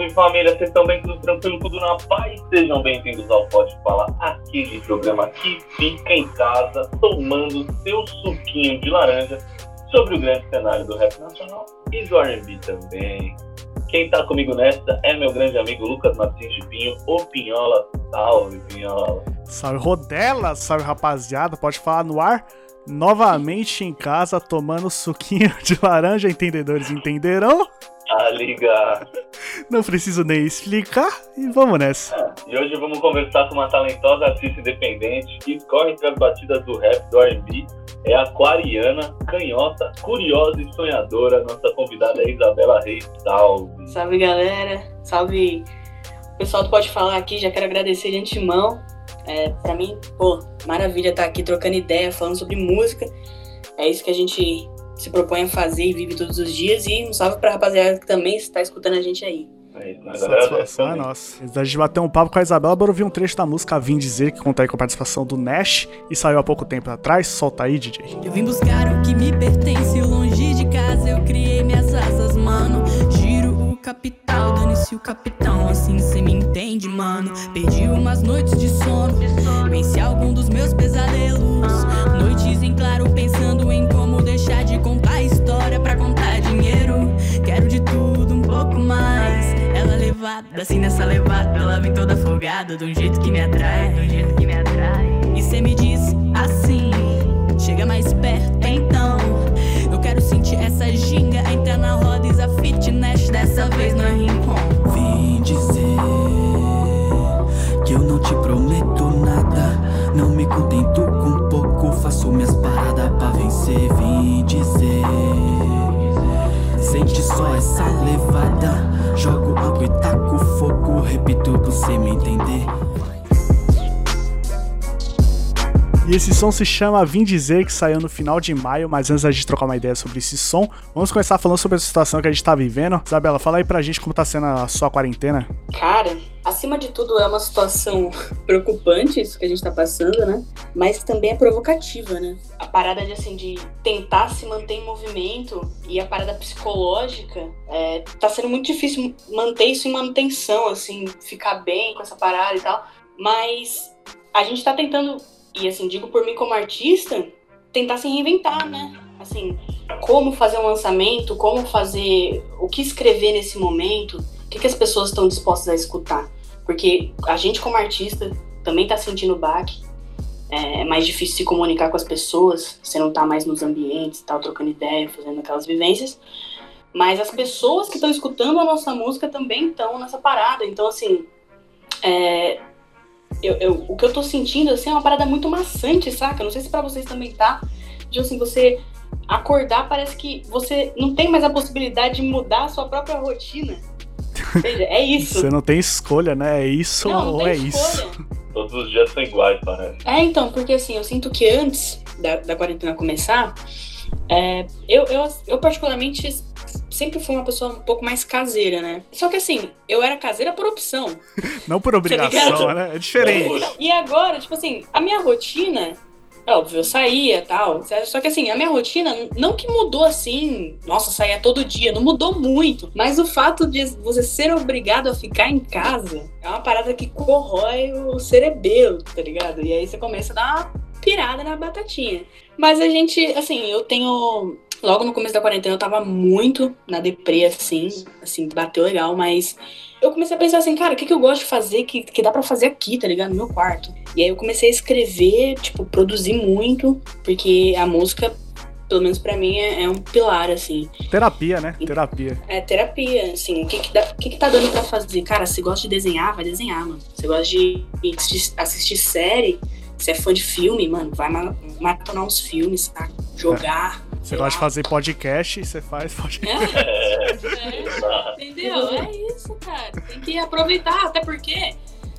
Salve família, vocês estão bem, tudo tranquilo, tudo na paz? Sejam bem-vindos ao Pode Falar, aquele programa que fica em casa tomando seu suquinho de laranja sobre o grande cenário do rap nacional e do R&B também. Quem tá comigo nessa é meu grande amigo Lucas Martins de Pinho, o Pinhola. Salve, Pinhola. Salve, Rodela, salve, rapaziada, pode falar no ar? Novamente em casa, tomando suquinho de laranja, entendedores entenderão? Tá ligado. Não preciso nem explicar e vamos nessa. É, e hoje vamos conversar com uma talentosa artista independente que corre entre as batidas do rap do R&B. É aquariana, canhota, curiosa e sonhadora. Nossa convidada é Isabela Reis. Salve. Salve, galera. Salve. O pessoal do Pode Falar aqui, já quero agradecer de antemão. É, pra mim, pô, maravilha estar aqui trocando ideia, falando sobre música. É isso que a gente se propõe a fazer e vive todos os dias. E um salve pra rapaziada que também está escutando a gente aí. É isso, Satisfação é nossa. Antes da gente bater um papo com a Isabela, bora ouvir um trecho da música Vim Dizer, que conta aí com a participação do Nash e saiu há pouco tempo atrás. Solta aí, DJ. Eu vim buscar o que me pertence, longe de casa eu criei capital, dane-se o capitão, assim cê me entende, mano. Perdi umas noites de sono, venci algum dos meus pesadelos. Noites em claro, pensando em como deixar de contar história pra contar dinheiro. Quero de tudo um pouco mais. Ela levada, assim nessa levada, ela vem toda folgada, de um jeito que me atrai, de jeito que me atrai. Repito pra você me entender. E esse som se chama Vim Dizer, que saiu no final de maio, mas antes da gente trocar uma ideia sobre esse som, vamos começar falando sobre a situação que a gente tá vivendo. Isabela, fala aí pra gente como tá sendo a sua quarentena. Cara, acima de tudo é uma situação preocupante isso que a gente tá passando, né? Mas também é provocativa, né? A parada de assim de tentar se manter em movimento e a parada psicológica é, tá sendo muito difícil manter isso em manutenção, assim, ficar bem com essa parada e tal. Mas a gente tá tentando e assim, digo por mim como artista, tentar se reinventar, né? Assim, como fazer um lançamento, como fazer, o que escrever nesse momento, o que, que as pessoas estão dispostas a escutar. Porque a gente como artista também tá sentindo baque, é mais difícil se comunicar com as pessoas, você não tá mais nos ambientes, tal, trocando ideia, fazendo aquelas vivências. Mas as pessoas que estão escutando a nossa música também estão nessa parada. Então, assim, é, eu, eu, o que eu tô sentindo, assim, é uma parada muito maçante, saca? Não sei se pra vocês também tá. De, assim, você acordar, parece que você não tem mais a possibilidade de mudar a sua própria rotina. Veja, é isso. Você não tem escolha, né? É isso Não, não ou tem é escolha. isso? Todos os dias são iguais, parece. É, então, porque assim, eu sinto que antes da, da quarentena começar, é, eu, eu, eu particularmente sempre fui uma pessoa um pouco mais caseira, né? Só que assim, eu era caseira por opção. Não por obrigação, ligado? né? É diferente. E agora, tipo assim, a minha rotina, é óbvio, eu saía e tal. Só que assim, a minha rotina não que mudou assim, nossa, saía todo dia, não mudou muito. Mas o fato de você ser obrigado a ficar em casa é uma parada que corrói o cerebelo, tá ligado? E aí você começa a dar uma pirada na batatinha. Mas a gente, assim, eu tenho. Logo no começo da quarentena eu tava muito na deprê, assim, assim, bateu legal, mas eu comecei a pensar assim, cara, o que, que eu gosto de fazer que, que dá pra fazer aqui, tá ligado? No meu quarto. E aí eu comecei a escrever, tipo, produzir muito, porque a música, pelo menos pra mim, é, é um pilar, assim. Terapia, né? Terapia. É terapia, assim, o que que, dá, o que que tá dando pra fazer? Cara, você gosta de desenhar, vai desenhar, mano. Você gosta de assistir, assistir série, você é fã de filme, mano, vai ma- maratonar uns filmes, tá? Jogar. Você gosta de fazer podcast, você faz podcast. É, É, entendeu? É isso. cara. Tem que aproveitar, até porque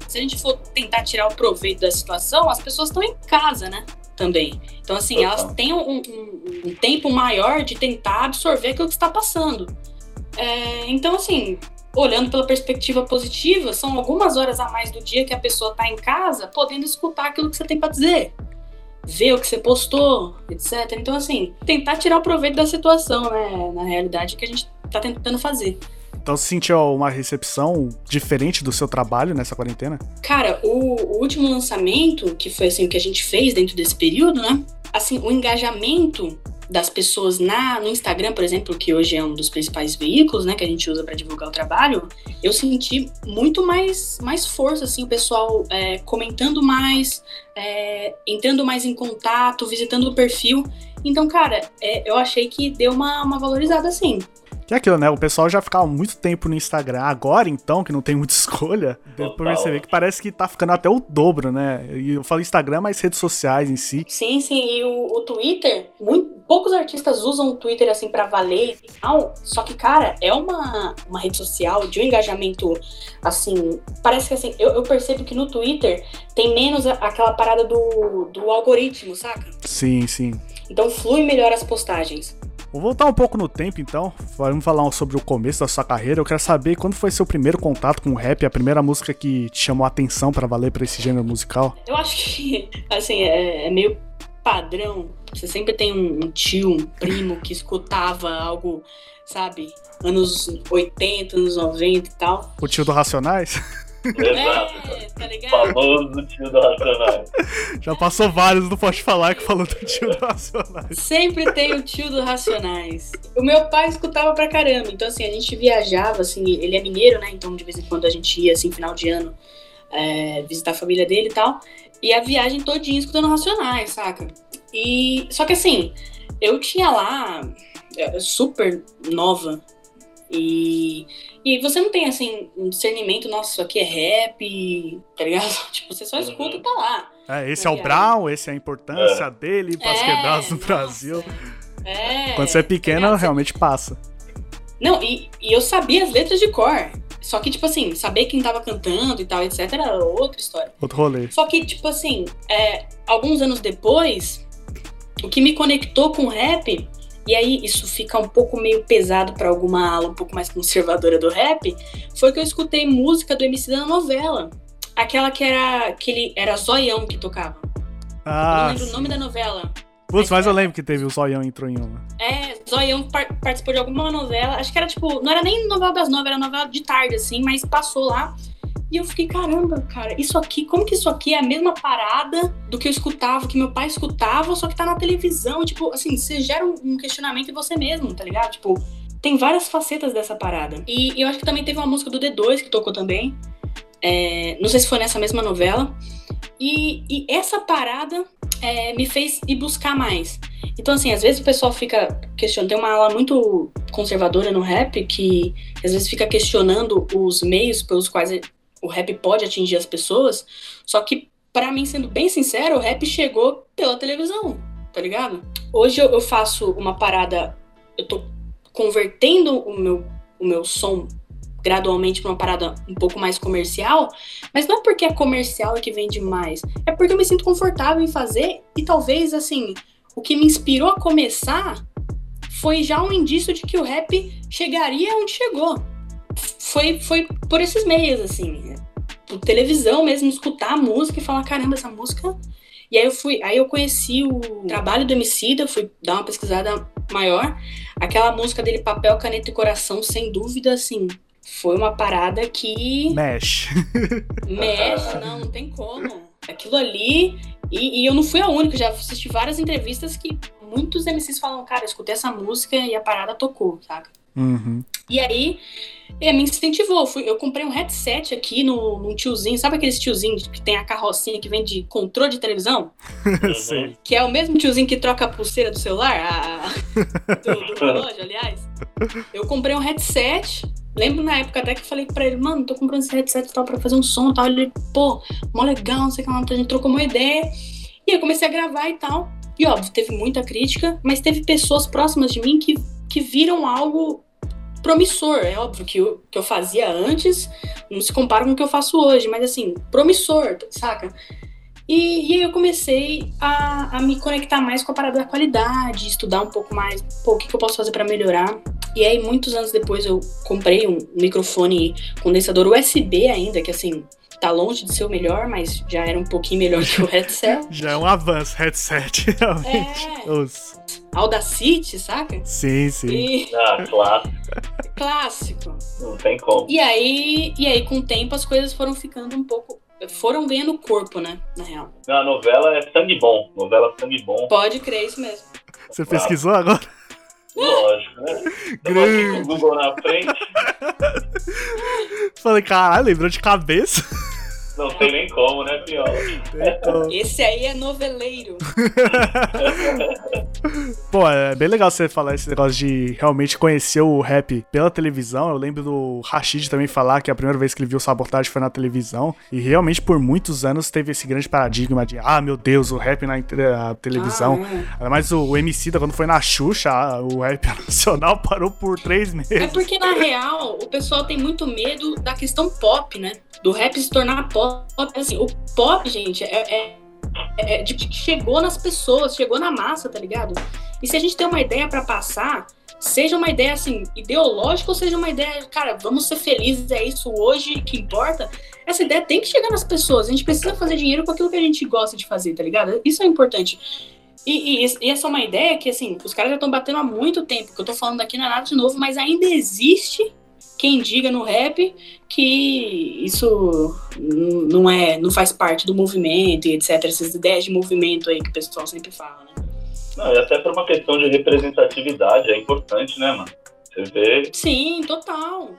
se a gente for tentar tirar o proveito da situação, as pessoas estão em casa, né? Também. Então, assim, elas têm um, um, um tempo maior de tentar absorver aquilo que está passando. É, então, assim, olhando pela perspectiva positiva, são algumas horas a mais do dia que a pessoa está em casa, podendo escutar aquilo que você tem para dizer, ver o que você postou, etc. Então, assim, tentar tirar o proveito da situação, né? Na realidade, que a gente está tentando fazer. Então você sentiu uma recepção diferente do seu trabalho nessa quarentena? Cara, o, o último lançamento, que foi assim o que a gente fez dentro desse período, né? Assim, o engajamento das pessoas na, no Instagram, por exemplo, que hoje é um dos principais veículos, né, que a gente usa para divulgar o trabalho, eu senti muito mais, mais força, assim, o pessoal é, comentando mais, é, entrando mais em contato, visitando o perfil. Então, cara, é, eu achei que deu uma, uma valorizada, assim. É aquilo, né? O pessoal já ficava muito tempo no Instagram. Agora, então, que não tem muita escolha, deu pra perceber que parece que tá ficando até o dobro, né? E eu falo Instagram, mas redes sociais em si. Sim, sim, e o, o Twitter, muito, poucos artistas usam o Twitter assim pra valer e tal, só que, cara, é uma, uma rede social de um engajamento, assim, parece que assim, eu, eu percebo que no Twitter tem menos aquela parada do, do algoritmo, saca? Sim, sim. Então flui melhor as postagens. Vou voltar um pouco no tempo, então. Vamos falar sobre o começo da sua carreira. Eu quero saber quando foi seu primeiro contato com o rap, a primeira música que te chamou a atenção pra valer pra esse gênero musical. Eu acho que, assim, é, é meio padrão. Você sempre tem um, um tio, um primo que escutava algo, sabe, anos 80, anos 90 e tal. O tio do Racionais? Exato. É, tá ligado? Famoso tio do Racionais. Já passou vários, não pode falar que falou do tio do Racionais. Sempre tem o tio do Racionais. O meu pai escutava pra caramba. Então, assim, a gente viajava, assim, ele é mineiro, né? Então, de vez em quando a gente ia, assim, final de ano, é, visitar a família dele e tal. E a viagem todinha escutando Racionais, saca? E. Só que assim, eu tinha lá, super nova. E. E você não tem, assim, um discernimento, nossa, isso aqui é rap, tá ligado? Tipo, você só escuta e tá lá. É, esse é o Brown, esse é a importância dele para as É, quebradas. Brasil. É. Quando você é pequena, realmente passa. Não, e, e eu sabia as letras de cor. Só que, tipo assim, saber quem tava cantando e tal, etc., era outra história. Outro rolê. Só que, tipo assim, é, alguns anos depois, o que me conectou com o rap, e aí isso fica um pouco meio pesado pra alguma ala um pouco mais conservadora do rap, foi que eu escutei música do MC da novela. Aquela que era. aquele era Zoião que tocava. eu Ah, não lembro o nome da novela. putz, mas eu lembro que teve o Zoião entrou em uma. É, Zoião par- participou de alguma novela. Acho que era tipo, não era nem novela das nove, era novela de tarde, assim, mas passou lá. E eu fiquei, caramba, cara, isso aqui, como que isso aqui é a mesma parada do que eu escutava, que meu pai escutava, só que tá na televisão? Tipo, assim, você gera um- questionamento em você mesmo, tá ligado? Tipo, tem várias facetas dessa parada. E eu acho que também teve uma música do D2 que tocou também. É, não sei se foi nessa mesma novela. E, e essa parada é, me fez ir buscar mais. Então, assim, às vezes o pessoal fica questionando. Tem uma ala muito conservadora no rap que às vezes fica questionando os meios pelos quais o rap pode atingir as pessoas. Só que, pra mim, sendo bem sincero, o rap chegou pela televisão, tá ligado? Hoje eu, eu faço uma parada. Eu tô convertendo o meu, o meu som gradualmente pra uma parada um pouco mais comercial, mas não é porque é comercial que vende mais, é porque eu me sinto confortável em fazer e talvez assim, o que me inspirou a começar foi já um indício de que o rap chegaria onde chegou. Foi, foi por esses meios, assim, por televisão mesmo, escutar a música e falar, caramba, essa música. E aí eu fui, aí eu conheci o trabalho do Emicida, fui dar uma pesquisada maior. Aquela música dele, Papel, Caneta e Coração, sem dúvida, assim, foi uma parada que Mexe. mexe, não, não tem como. Aquilo ali. E, e eu não fui a única, já assisti várias entrevistas que muitos MCs falam, cara, eu escutei essa música e a parada tocou, saca? Uhum. E aí, é, me incentivou. Fui, eu comprei um headset aqui no, num tiozinho, sabe aqueles tiozinhos que tem a carrocinha que vem de controle de televisão? Sei. Que é o mesmo tiozinho que troca a pulseira do celular, a, do, do relógio, aliás. Eu comprei um headset. Lembro na época até que eu falei pra ele, mano, tô comprando esse headset e tal pra fazer um som e tal. Ele, pô, mó legal, não sei o que lá. A gente trocou uma ideia. E eu comecei a gravar e tal. E óbvio, teve muita crítica, mas teve pessoas próximas de mim que, que viram algo promissor. É óbvio que o que eu fazia antes não se compara com o que eu faço hoje, mas assim, promissor, saca? E, e aí eu comecei a, a me conectar mais com a parada da qualidade, estudar um pouco mais, pô, o que, que eu posso fazer para melhorar. E aí, muitos anos depois, eu comprei um microfone condensador USB ainda, que assim, tá longe de ser o melhor, mas já era um pouquinho melhor que o headset. Já é um avanço, headset, realmente. É. Os- Audacity, saca? Sim, sim. E Ah, clássico. clássico. Não tem como. E aí, e aí, com o tempo, as coisas foram ficando um pouco. Foram ganhando corpo, né? Na real. A novela é sangue bom. Novela sangue bom. Pode crer isso mesmo. Você pesquisou agora? Lógico, né? O Google na frente. Falei, caralho, lembrou de cabeça? Não tem nem como, né, Piola? Esse aí é noveleiro. Pô, é bem legal você falar esse negócio de realmente conhecer o rap pela televisão. Eu lembro do Rashid também falar que a primeira vez que ele viu Sabotagem foi na televisão. E realmente por muitos anos teve esse grande paradigma de, ah, meu Deus, o rap na televisão. Ah, é. Ainda mais o, MC da quando foi na Xuxa, o rap nacional parou por três É meses. porque, na real, o pessoal tem muito medo da questão pop, né? Do rap se tornar pop. Assim, o pop, gente, é, é, é de que chegou nas pessoas, chegou na massa, tá ligado? E se a gente tem uma ideia pra passar, seja uma ideia, assim, ideológica ou seja uma ideia, cara, vamos ser felizes, é isso hoje que importa. Essa ideia tem que chegar nas pessoas. A gente precisa fazer dinheiro com aquilo que a gente gosta de fazer, tá ligado? Isso é importante. E, e- e essa é uma ideia que, assim, os caras já estão batendo há muito tempo. Que eu tô falando aqui não é nada de novo, mas ainda existe quem diga no rap que isso não é, não faz parte do movimento e etc. Essas ideias de movimento aí que o pessoal sempre fala, né? Não, e até por uma questão de representatividade é importante, né, mano? Você vê, Sim, total.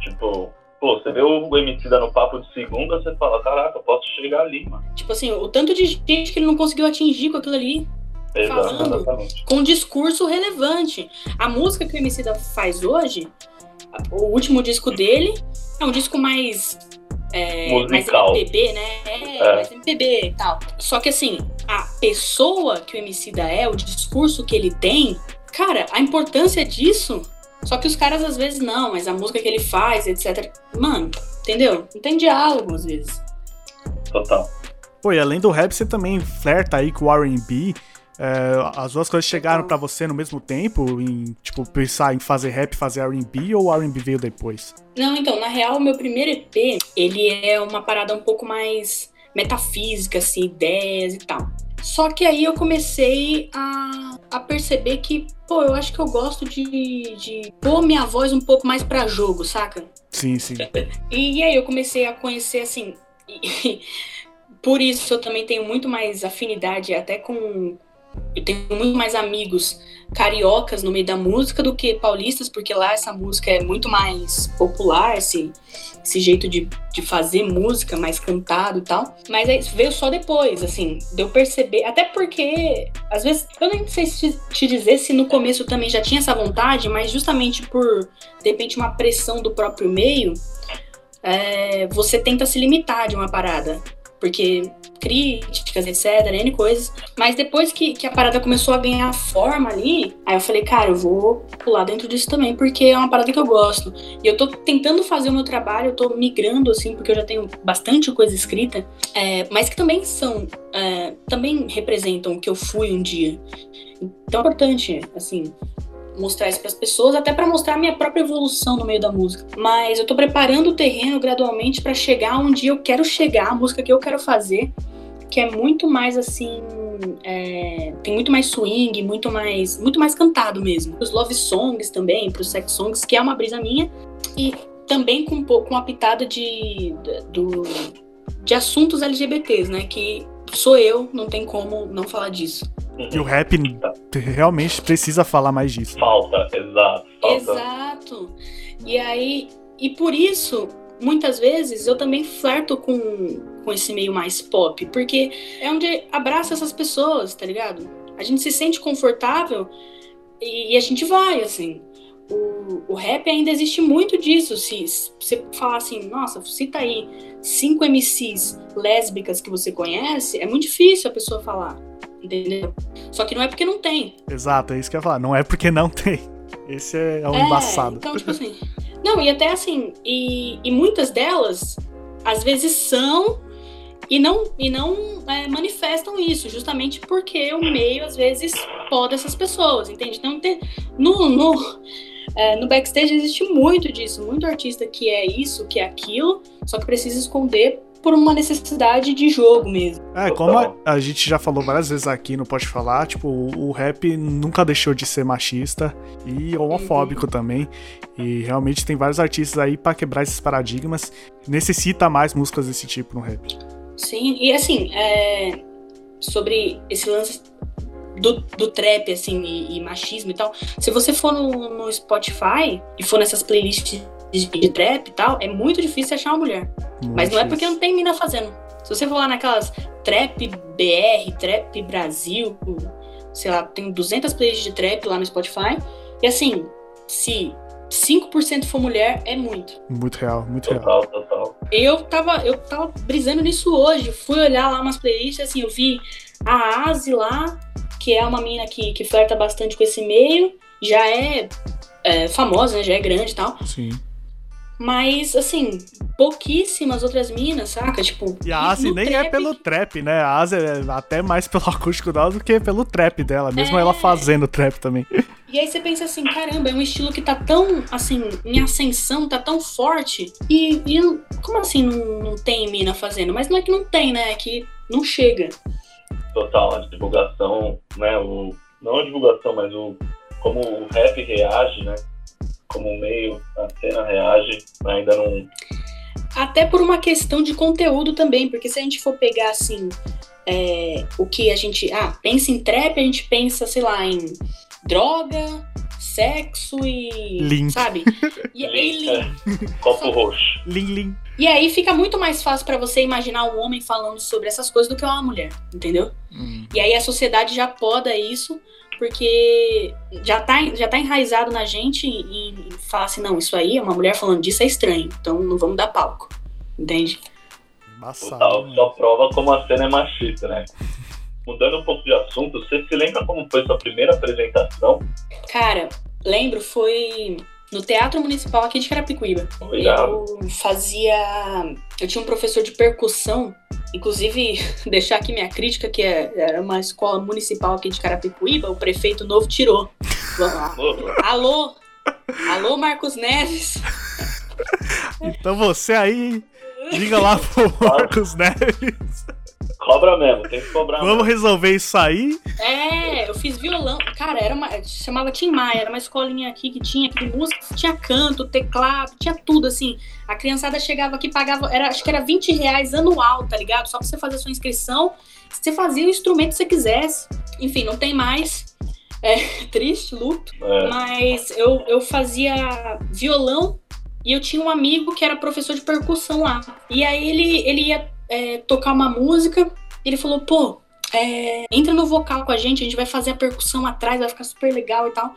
tipo, pô, você vê o MC dando papo de segunda, você fala, caraca, eu posso chegar ali, mano. Tipo assim, o tanto de gente que ele não conseguiu atingir com aquilo ali, Exato, Falando. exatamente. com um discurso relevante. A música que o MC da faz hoje, o último disco dele, é um disco mais. É, mais Musical. MPB, né? É, É. mais MPB e tal. Só que assim, a pessoa que o MC da é, o discurso que ele tem, cara, a importância disso. Só que os caras às vezes não, mas a música que ele faz, etc. Mano, entendeu? Não tem diálogo às vezes. Total. Pô, e além do rap, você também flerta aí com o R&B. É, as duas coisas chegaram pra você no mesmo tempo, em, tipo, pensar em fazer rap, fazer R&B, ou o R&B veio depois? Não, então, na real, o meu primeiro EP, ele é uma parada um pouco mais metafísica, assim, ideias e tal. Só que aí eu comecei a, a perceber que, pô, eu acho que eu gosto de, de pôr minha voz um pouco mais pra jogo, saca? Sim, sim. E, aí eu comecei a conhecer, assim. e- por isso eu também tenho muito mais afinidade até com. Eu tenho muito mais amigos cariocas no meio da música do que paulistas, porque lá essa música é muito mais popular, esse, esse jeito de, de fazer música mais cantado e tal. Mas aí veio só depois, assim, deu perceber. Até porque, às vezes, eu nem sei se te dizer se no começo também já tinha essa vontade, mas justamente por, de repente, uma pressão do próprio meio, é, você tenta se limitar de uma parada. Porque críticas, etc, N coisas. Mas depois que, que a parada começou a ganhar forma ali, aí eu falei, cara, eu vou pular dentro disso também, porque é uma parada que eu gosto. E eu tô tentando fazer o meu trabalho, eu tô migrando, assim, porque eu já tenho bastante coisa escrita, é, mas que também são, é, também representam o que eu fui um dia. Então é importante, assim, mostrar isso para as pessoas, até para mostrar a minha própria evolução no meio da música. Mas eu tô preparando o terreno gradualmente para chegar onde eu quero chegar, a música que eu quero fazer, que é muito mais assim, é, tem muito mais swing, muito mais, muito mais cantado mesmo. Os love songs também, pros sex songs, que é uma brisa minha e também com um pouco uma pitada de do de assuntos LGBTs, né? Que sou eu, não tem como não falar disso. E o rap realmente precisa falar mais disso. Falta, exato. Falta. Exato. E aí, e por isso, muitas vezes eu também flerto com, com esse meio mais pop, porque é onde abraça essas pessoas, tá ligado? A gente se sente confortável e, e a gente vai, assim. O, o rap ainda existe muito disso. Se, se você falar assim, nossa, cita aí cinco MCs lésbicas que você conhece, é muito difícil a pessoa falar. Entendeu? Só que não é porque não tem. Exato, é isso que eu ia falar. Não é porque não tem. Esse é um É, embaçado. Então, tipo assim. Não, e até assim, e, e muitas delas, às vezes são e não, e não é, manifestam isso, justamente porque o meio, às vezes, poda essas pessoas, entende? Então, tem, no, no, é, no backstage existe muito disso, muito artista que é isso, que é aquilo, só que precisa esconder por uma necessidade de jogo mesmo. É, como a, a gente já falou várias vezes aqui no Pode Falar, tipo, o, o rap nunca deixou de ser machista e homofóbico também. E realmente tem vários artistas aí pra quebrar esses paradigmas. Necessita mais músicas desse tipo no rap. Sim, e assim, é, sobre esse lance do, do trap, assim, e, e machismo e tal, se você for no, no Spotify e for nessas playlists de, de trap e tal, é muito difícil achar uma mulher. Mas não é porque não tem mina fazendo. Se você for lá naquelas Trap BR, Trap Brasil, sei lá, tem 200 playlists de trap lá no Spotify. E assim, se 5% for mulher, é muito. Muito real, muito real. Total, total. Eu tava, eu tava brisando nisso hoje. Fui olhar lá umas playlists, assim, eu vi a Asi lá, que é uma mina que, que flerta bastante com esse meio. Já é, é famosa, né? Já é grande e tal. Sim. Mas, assim, pouquíssimas outras minas, saca? Tipo. E a Asi nem é trap- pelo trap, né? A Asi é até mais pelo acústico dela do que pelo trap dela, mesmo É. ela fazendo trap também. E aí você pensa assim, caramba, é um estilo que tá tão, assim, em ascensão, tá tão forte. E, e como assim não, não tem mina fazendo? Mas não é que não tem, né? É que não chega. Total, a divulgação, né? O, não a divulgação, mas o como o rap reage, né? Como meio, a cena reage, ainda não. Até por uma questão de conteúdo também, porque se a gente for pegar assim, é, o que a gente. Ah, pensa em trap, a gente pensa, sei lá, em droga, sexo e. Link. Sabe? E, e link. Copo roxo. Lim, lim. E aí fica muito mais fácil pra você imaginar um homem falando sobre essas coisas do que uma mulher, entendeu? Hum. E aí a sociedade já poda isso, porque já tá, já tá enraizado na gente e, e fala assim, não, isso aí, uma mulher falando disso é estranho, então não vamos dar palco. Entende? Embaçado. Total, né? só prova como a cena é machista, né? Mudando um pouco de assunto, você se lembra como foi sua primeira apresentação? Cara, lembro, foi no Teatro Municipal aqui de Carapicuíba. Legal. Eu fazia. Eu tinha um professor de percussão, inclusive, deixar aqui minha crítica, que é- era uma escola municipal aqui de Carapicuíba, o prefeito novo tirou. Vamos lá. Alô? Alô, Marcos Neves? Então você aí, liga lá pro Marcos Neves. Cobra mesmo, tem que cobrar Vamos mesmo. resolver isso aí. É, eu fiz violão. Cara, era uma. Chamava Tim Maia, era uma escolinha aqui que tinha aqui de música, tinha canto, teclado, tinha tudo, assim. A criançada chegava aqui, pagava, era, acho que era 20 reais anual, tá ligado? Só pra você fazer a sua inscrição. Você fazia o instrumento que você quisesse. Enfim, não tem mais. É triste, luto. É, Mas eu, eu fazia violão e eu tinha um amigo que era professor de percussão lá. E aí ele, ele ia é, tocar uma música ele falou, pô, é, entra no vocal com a gente, a gente vai fazer a percussão atrás, vai ficar super legal e tal.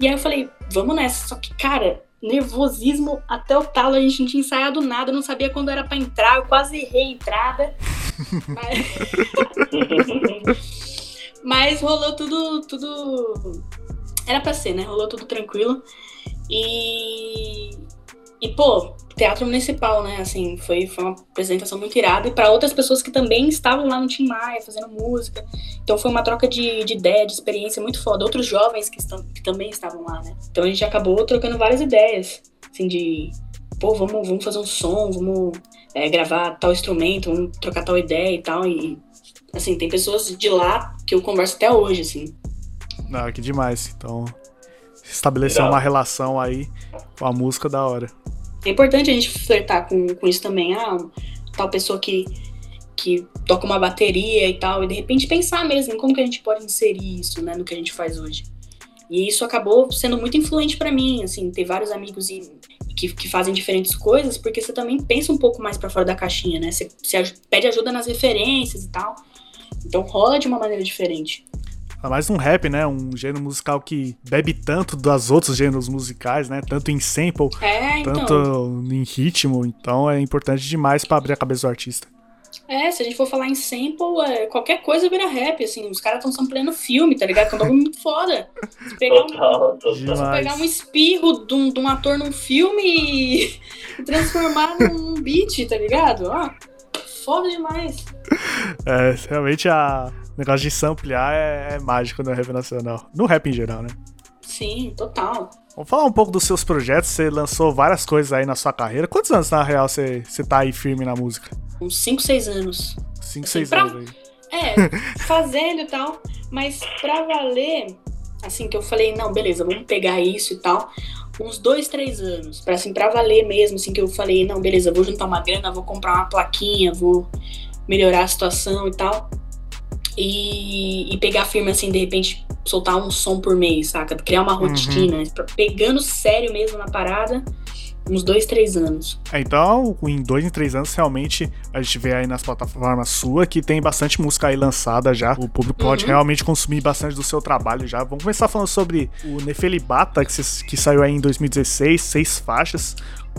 E aí eu falei, vamos nessa. Só que, cara, nervosismo até o talo, a gente não tinha ensaiado nada, não sabia quando era pra entrar, eu quase errei a entrada. Mas... Mas rolou tudo, tudo. Era pra ser, né? Rolou tudo tranquilo. E. E, pô, teatro municipal, né? Assim, foi, foi uma apresentação muito irada. E pra outras pessoas que também estavam lá no Tim Maia fazendo música. Então foi uma troca de, de ideia, de experiência muito foda. Outros jovens que, estão, que também estavam lá, né? Então a gente acabou trocando várias ideias. Assim, de. Pô, vamos, vamos fazer um som, vamos é, gravar tal instrumento, vamos trocar tal ideia e tal. E, assim, tem pessoas de lá que eu converso até hoje, assim. Não, que demais. Então, estabelecer Irado. uma relação aí com a música da hora. É importante a gente flertar com, com isso também. Ah, tal pessoa que, que toca uma bateria e tal, e de repente pensar mesmo como que a gente pode inserir isso, né, no que a gente faz hoje. E isso acabou sendo muito influente pra mim, assim, ter vários amigos e, que, que fazem diferentes coisas, porque você também pensa um pouco mais pra fora da caixinha, né? Você, você pede ajuda nas referências e tal. Então rola de uma maneira diferente. Ainda mais um rap, né? Um gênero musical que bebe tanto dos outros gêneros musicais, né? Tanto em sample, É, então. tanto em ritmo. Então é importante demais pra abrir a cabeça do artista. É, se a gente for falar em sample, é, qualquer coisa vira rap, assim. Os caras estão sampleando filme, tá ligado? Que é um bagulho muito foda. Se pegar um, Total, total. se Demais. pegar um espirro de um, de um ator num filme e, e transformar num beat, tá ligado? Ó, foda demais. É, realmente a negócio de samplear é, é mágico no rap nacional. No rap em geral, né? Sim, total. Vamos falar um pouco dos seus projetos. Você lançou várias coisas aí na sua carreira. Quantos anos, na real, você, você tá aí firme na música? Uns 5, 6 anos. Cinco, Assim, seis pra- anos aí. É, fazendo e tal, mas pra valer, assim, que eu falei, não, beleza, vamos pegar isso e tal, uns dois, três anos, pra, assim, pra valer mesmo, assim, que eu falei, não, beleza, vou juntar uma grana, vou comprar uma plaquinha, vou melhorar a situação e tal, e, e pegar firme, assim, de repente, soltar um som por mês, saca? Criar uma rotina, pra- pegando sério mesmo na parada, uns dois, três anos. É, então, em dois, em três anos, realmente, a gente vê aí nas plataformas sua que tem bastante música aí lançada já. O público pode Uhum. realmente consumir bastante do seu trabalho já. Vamos começar falando sobre o Nefelibata, que, que saiu aí em 2016, seis faixas.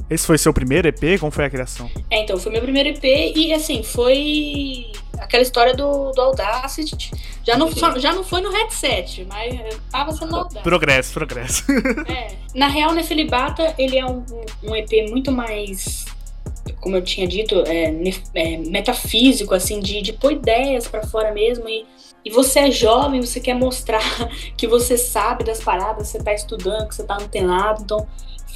Esse foi seu primeiro EP? Como foi a criação? É, então, foi meu primeiro EP e, assim, foi aquela história do, do Audacity. Já não, só- já não foi no headset, mas tava sendo Audacity. Progresso, progresso. É. Na real, Nefelibata, ele é um, um EP muito mais, como eu tinha dito, é, é, metafísico, assim, de, de pôr ideias pra fora mesmo. E, e você é jovem, você quer mostrar que você sabe das paradas, você tá estudando, que você tá antenado. Então,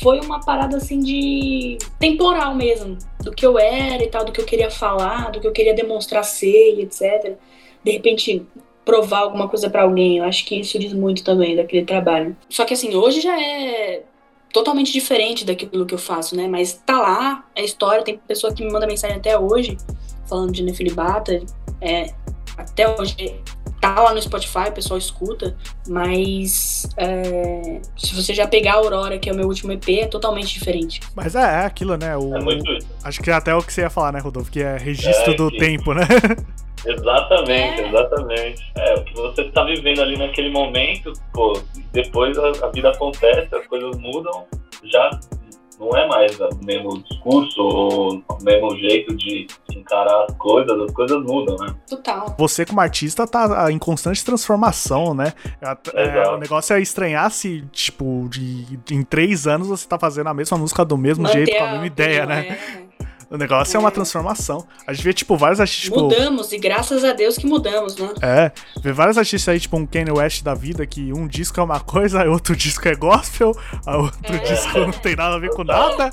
foi uma parada, assim, de temporal mesmo. Do que eu era e tal, do que eu queria falar, do que eu queria demonstrar ser e etc. De repente, provar alguma coisa pra alguém. Eu acho que isso diz muito também daquele trabalho. Só que assim, hoje já é totalmente diferente daquilo que eu faço, né? Mas tá lá, é história, tem pessoa que me manda mensagem até hoje, falando de Nefilibata, é, até hoje tá lá no Spotify, o pessoal escuta, mas é, se você já pegar a Aurora, que é o meu último EP, é totalmente diferente. Mas é, é aquilo, né? O, É muito isso. Acho que é até o que você ia falar, né, Rodolfo? Que é registro É, do que- tempo, né? Exatamente, É. exatamente. É, o que você tá vivendo ali naquele momento, pô, depois a, a vida acontece, as coisas mudam, já não é mais o mesmo discurso ou o mesmo jeito de encarar as coisas, as coisas mudam, né? Total. Você, como artista, tá em constante transformação, né? É, Exato. o negócio é estranhar se, tipo, de, em três anos você tá fazendo a mesma música do mesmo Manter jeito, com a mesma ideia, né? é. O negócio é uma É. transformação. A gente vê, tipo, vários artistas, tipo. Mudamos, e graças a Deus que mudamos, né? É, vê vários artistas aí, tipo um Kanye West da vida, que um disco é uma coisa, outro disco é gospel, a outro É. disco não tem nada a ver com nada,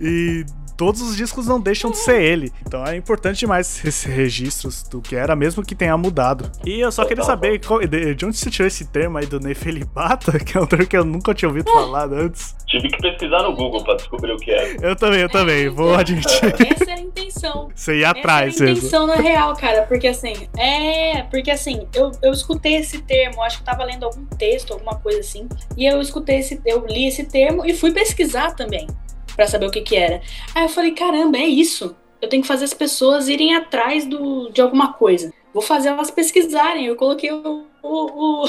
e todos os discos não deixam de ser ele. Então é importante demais esses registros do que era, mesmo que tenha mudado. E eu só queria saber qual- de de onde você tirou esse termo aí do Nefelibata, que é um termo que eu nunca tinha ouvido falar antes. Tive que pesquisar no Google pra descobrir o que é. Eu também, eu também, vou admitir. Essa era a intenção. Você ia atrás Essa era a mesmo. intenção na real, cara, porque assim, é, porque assim, eu, eu escutei esse termo, acho que eu tava lendo algum texto, alguma coisa assim, e eu escutei esse, eu li esse termo e fui pesquisar também, pra saber o que que era. Aí eu falei, caramba, é isso. Eu tenho que fazer as pessoas irem atrás do, de alguma coisa. Vou fazer elas pesquisarem. Eu coloquei o, o, o,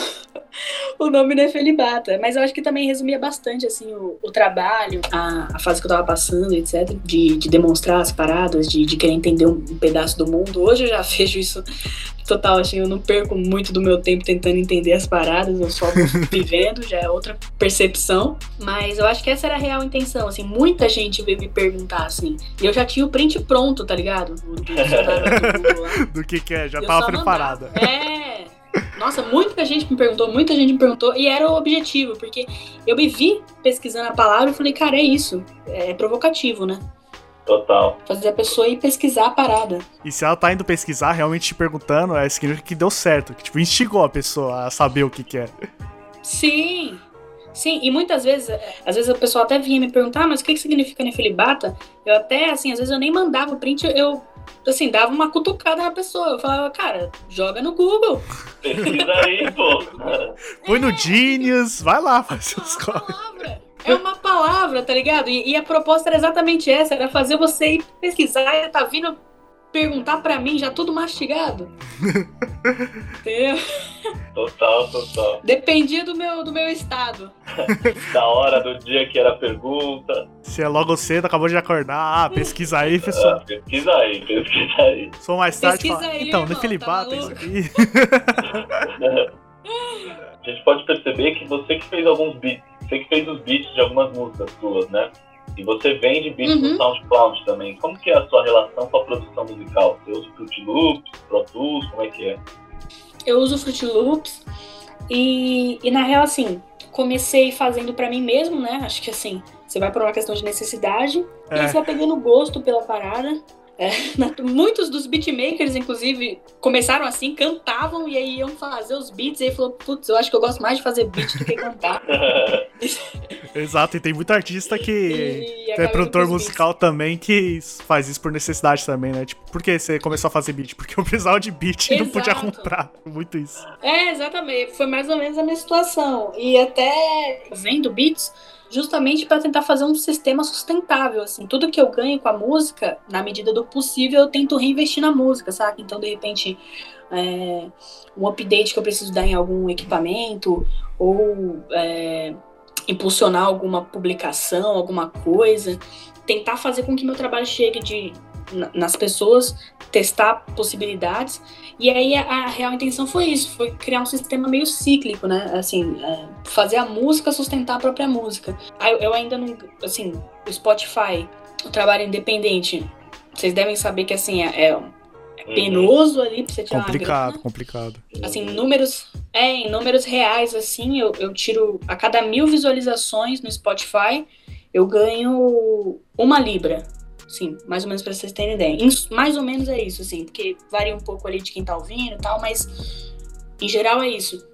o nome Nefelibata. Mas eu acho que também resumia bastante, assim, o, o trabalho, a, a fase que eu tava passando, etc. De, de demonstrar as paradas, de, de querer entender um, um pedaço do mundo. Hoje eu já vejo isso total, assim, eu não perco muito do meu tempo tentando entender as paradas, eu só vivendo, já é outra percepção. Mas eu acho que essa era a real intenção, assim, muita gente veio me perguntar, assim, e eu já tinha o print pronto, tá ligado? Do do lá. Do que que é, já Eu tava preparada. mandava. É. Nossa, muita gente me perguntou, muita gente me perguntou, e era o objetivo, porque eu me vi pesquisando a palavra e falei, cara, é isso. É provocativo, né? Total. Fazer a pessoa ir pesquisar a parada. E se ela tá indo pesquisar, realmente te perguntando, é significa que deu certo, que tipo, instigou a pessoa a saber o que que é. Sim. Sim, e muitas vezes, às vezes o pessoal até vinha me perguntar, "Ah, mas o que que significa nefilibata? Eu até, assim, às vezes eu nem mandava o print, eu, assim, dava uma cutucada na pessoa. Eu falava, cara, joga no Google. Pesquisa aí, pô. Foi no Genius, vai lá, faz É seus palavra. É uma palavra, tá ligado? E, e a proposta era exatamente essa, era fazer você ir pesquisar e tá vindo perguntar pra mim já tudo mastigado. Entendeu? Total, total. Dependia do meu, do meu estado. Da hora do dia que era a pergunta. Se é logo cedo, acabou de acordar. Ah, pesquisa aí, pessoal. Ah, pesquisa aí, pesquisa aí. Sou mais tarde. Pesquisa fala, aí, então, irmão, Nefilibata, tá isso maluco? aqui. A gente pode perceber que você que fez alguns beats, você que fez os beats de algumas músicas suas, né? E você vende beats Uhum. no SoundCloud também. Como que é a sua relação com a produção musical? Você usa Fruit Loops, Pro Tools, como é que é? Eu uso Fruit Loops e, e na real, assim, comecei fazendo pra mim mesmo, né? Acho que assim, você vai por uma questão de necessidade e aí É. você vai pegando gosto pela parada. É, na- muitos dos beatmakers, inclusive, começaram assim, cantavam e aí iam fazer os beats e aí falou, putz, eu acho que eu gosto mais de fazer beat do que cantar. Exato, e tem muito artista que é produtor os beats. musical também que faz isso por necessidade também, né? Tipo, por que você começou a fazer beat? Porque eu precisava de beat e não podia comprar. Muito isso. É, exatamente. Foi mais ou menos a minha situação. E até vendo beats, justamente para tentar fazer um sistema sustentável, assim. Tudo que eu ganho com a música, na medida do possível, eu tento reinvestir na música, sabe? Então, de repente, é, um update que eu preciso dar em algum equipamento, ou é, impulsionar alguma publicação, alguma coisa. Tentar fazer com que meu trabalho chegue de, nas pessoas, testar possibilidades e aí a, a real intenção foi isso, foi criar um sistema meio cíclico, né? Assim, é, fazer a música sustentar a própria música. Aí eu, eu ainda não, assim, o Spotify, o trabalho independente, vocês devem saber que assim é, é penoso ali pra você tirar Complicado, uma grana. complicado. Assim, números, é, em números reais, assim, eu, eu tiro a cada mil visualizações no Spotify, eu ganho uma libra. Sim, mais ou menos pra vocês terem ideia. Mais ou menos é isso, assim, porque varia um pouco ali de quem tá ouvindo e tal, mas em geral é isso.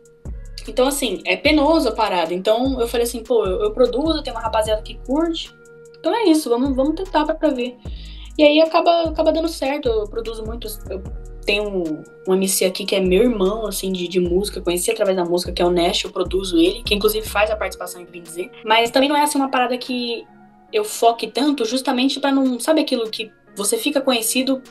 Então, assim, é penoso a parada. Então, eu falei assim, pô, eu, eu produzo, tem uma rapaziada que curte. Então é isso, vamos, vamos tentar pra ver. E aí acaba, acaba dando certo. Eu produzo muitos. Eu tenho um, um MC aqui que é meu irmão, assim, de, de música. Conheci através da música, que é o Nash, eu produzo ele, que inclusive faz a participação em Vim Dizer. Mas também não é assim uma parada que eu foque tanto, justamente pra não. Sabe aquilo que você fica conhecido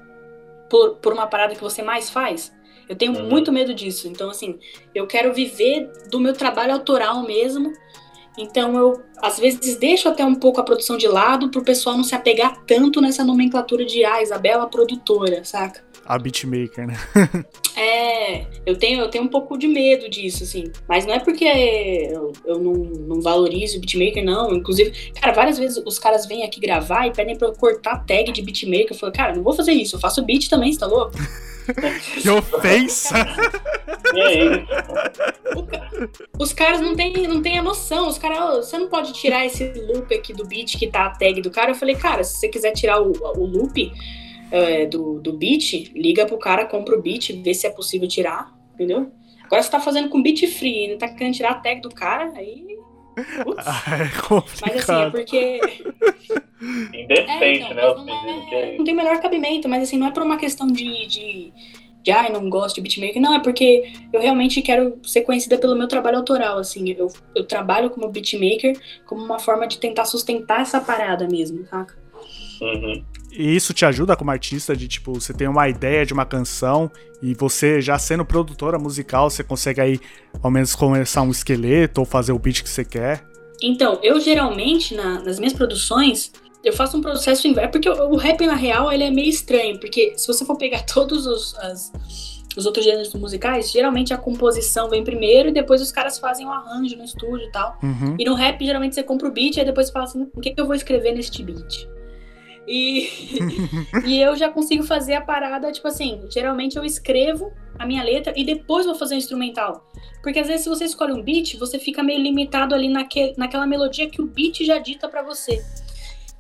por, por uma parada que você mais faz? Eu tenho Uhum. muito medo disso. Então, assim, eu quero viver do meu trabalho autoral mesmo. Então eu, às vezes, deixo até um pouco a produção de lado pro pessoal não se apegar tanto nessa nomenclatura de, ah, Isabela produtora, saca? A beatmaker, né? É, eu tenho, eu tenho um pouco de medo disso, assim. Mas não é porque eu, eu não, não valorizo o beatmaker, não. Inclusive, cara, várias vezes os caras vêm aqui gravar e pedem pra eu cortar tag de beatmaker. Eu falo, cara, não vou fazer isso, eu faço beat também, você tá louco? Que ofensa! É ca- Os caras não têm não têm a noção. Os caras, "Ô, você não pode tirar esse loop aqui do beat que tá a tag do cara. Eu falei, cara, se você quiser tirar o, o loop é, do, do beat, liga pro cara, compra o beat, vê se é possível tirar, entendeu? Agora você tá fazendo com beat free e não tá querendo tirar a tag do cara, aí. Putz. Ah, é Mas assim, é porque. Indecente, É, então, né? não, é, é não tem o menor cabimento, mas assim, não é por uma questão de, de, de ai, não gosto de beatmaker, não, é porque eu realmente quero ser conhecida pelo meu trabalho autoral, assim, eu, eu trabalho como beatmaker como uma forma de tentar sustentar essa parada mesmo, saca? Uhum. E isso te ajuda como artista de, tipo, você tem uma ideia de uma canção e você, já sendo produtora musical, você consegue aí, ao menos, começar um esqueleto ou fazer o beat que você quer. Então, eu geralmente, na- nas minhas produções, eu faço um processo inverso, porque o, o rap, na real, ele é meio estranho, porque se você for pegar todos os, as- os outros gêneros musicais, geralmente a composição vem primeiro e depois os caras fazem o arranjo no estúdio e tal. Uhum. E no rap, geralmente, você compra o beat e aí depois você fala assim, o que, que eu vou escrever neste beat? E, e eu já consigo fazer a parada, tipo assim, geralmente eu escrevo a minha letra e depois vou fazer o instrumental. Porque às vezes se você escolhe um beat, você fica meio limitado ali naque, naquela melodia que o beat já dita pra você.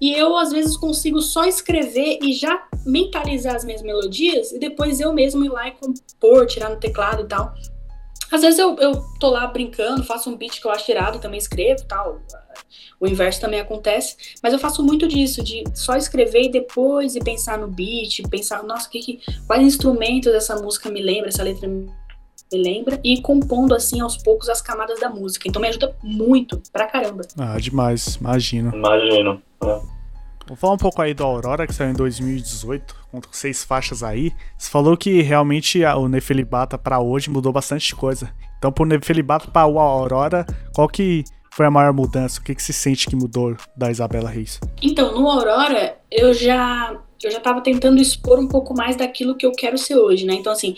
E eu, às vezes, consigo só escrever e já mentalizar as minhas melodias e depois eu mesmo ir lá e compor, tirar no teclado e tal. Às vezes eu, eu tô lá brincando, faço um beat que eu acho irado, também escrevo e tal. O inverso também acontece. Mas eu faço muito disso, de só escrever e depois ir pensar no beat, pensar, nossa, que, que, quais instrumentos essa música me lembra, essa letra me lembra, e ir compondo assim aos poucos as camadas da música. Então me ajuda muito, pra caramba. Ah, demais, imagino. Imagino. né? Vamos falar um pouco aí do Aurora, que saiu em 2018, com seis faixas aí. Você falou que realmente o Nefelibata para hoje mudou bastante coisa. Então, pro Nefelibata para o Aurora, qual que foi a maior mudança? O que, que se sente que mudou da Isabela Reis? Então, no Aurora, eu já eu já tava tentando expor um pouco mais daquilo que eu quero ser hoje, né? Então, assim,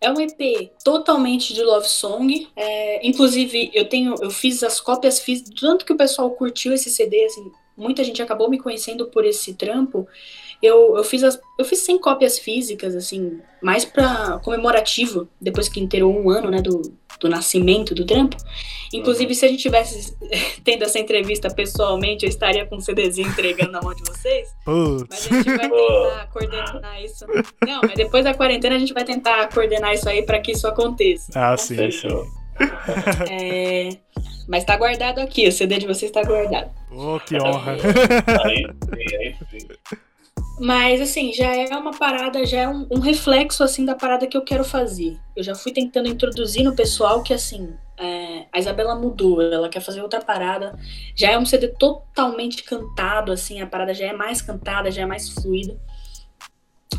é um EP totalmente de love song. É, inclusive, eu tenho, eu fiz as cópias, fiz tanto que o pessoal curtiu esse CD, assim, muita gente acabou me conhecendo por esse trampo. Eu, eu, fiz as, eu fiz 100 cópias físicas, assim, mais para comemorativo, depois que inteirou um ano, né, do, do nascimento do trampo. Inclusive, uhum. se a gente tivesse tendo essa entrevista pessoalmente, eu estaria com um CDzinho entregando na mão de vocês. Putz. Mas a gente vai tentar coordenar isso. Não, mas depois da quarentena a gente vai tentar coordenar isso aí para que isso aconteça. Ah, sim. Fechou. É, mas tá guardado aqui, o CD de vocês tá guardado. Oh, que honra. aí sim, aí sim. Mas assim, já é uma parada, já é um, um, reflexo assim da parada que eu quero fazer. Eu já fui tentando introduzir no pessoal que assim, é, a Isabela mudou, ela quer fazer outra parada. Já é um CD totalmente cantado, assim, a parada já é mais cantada, já é mais fluida.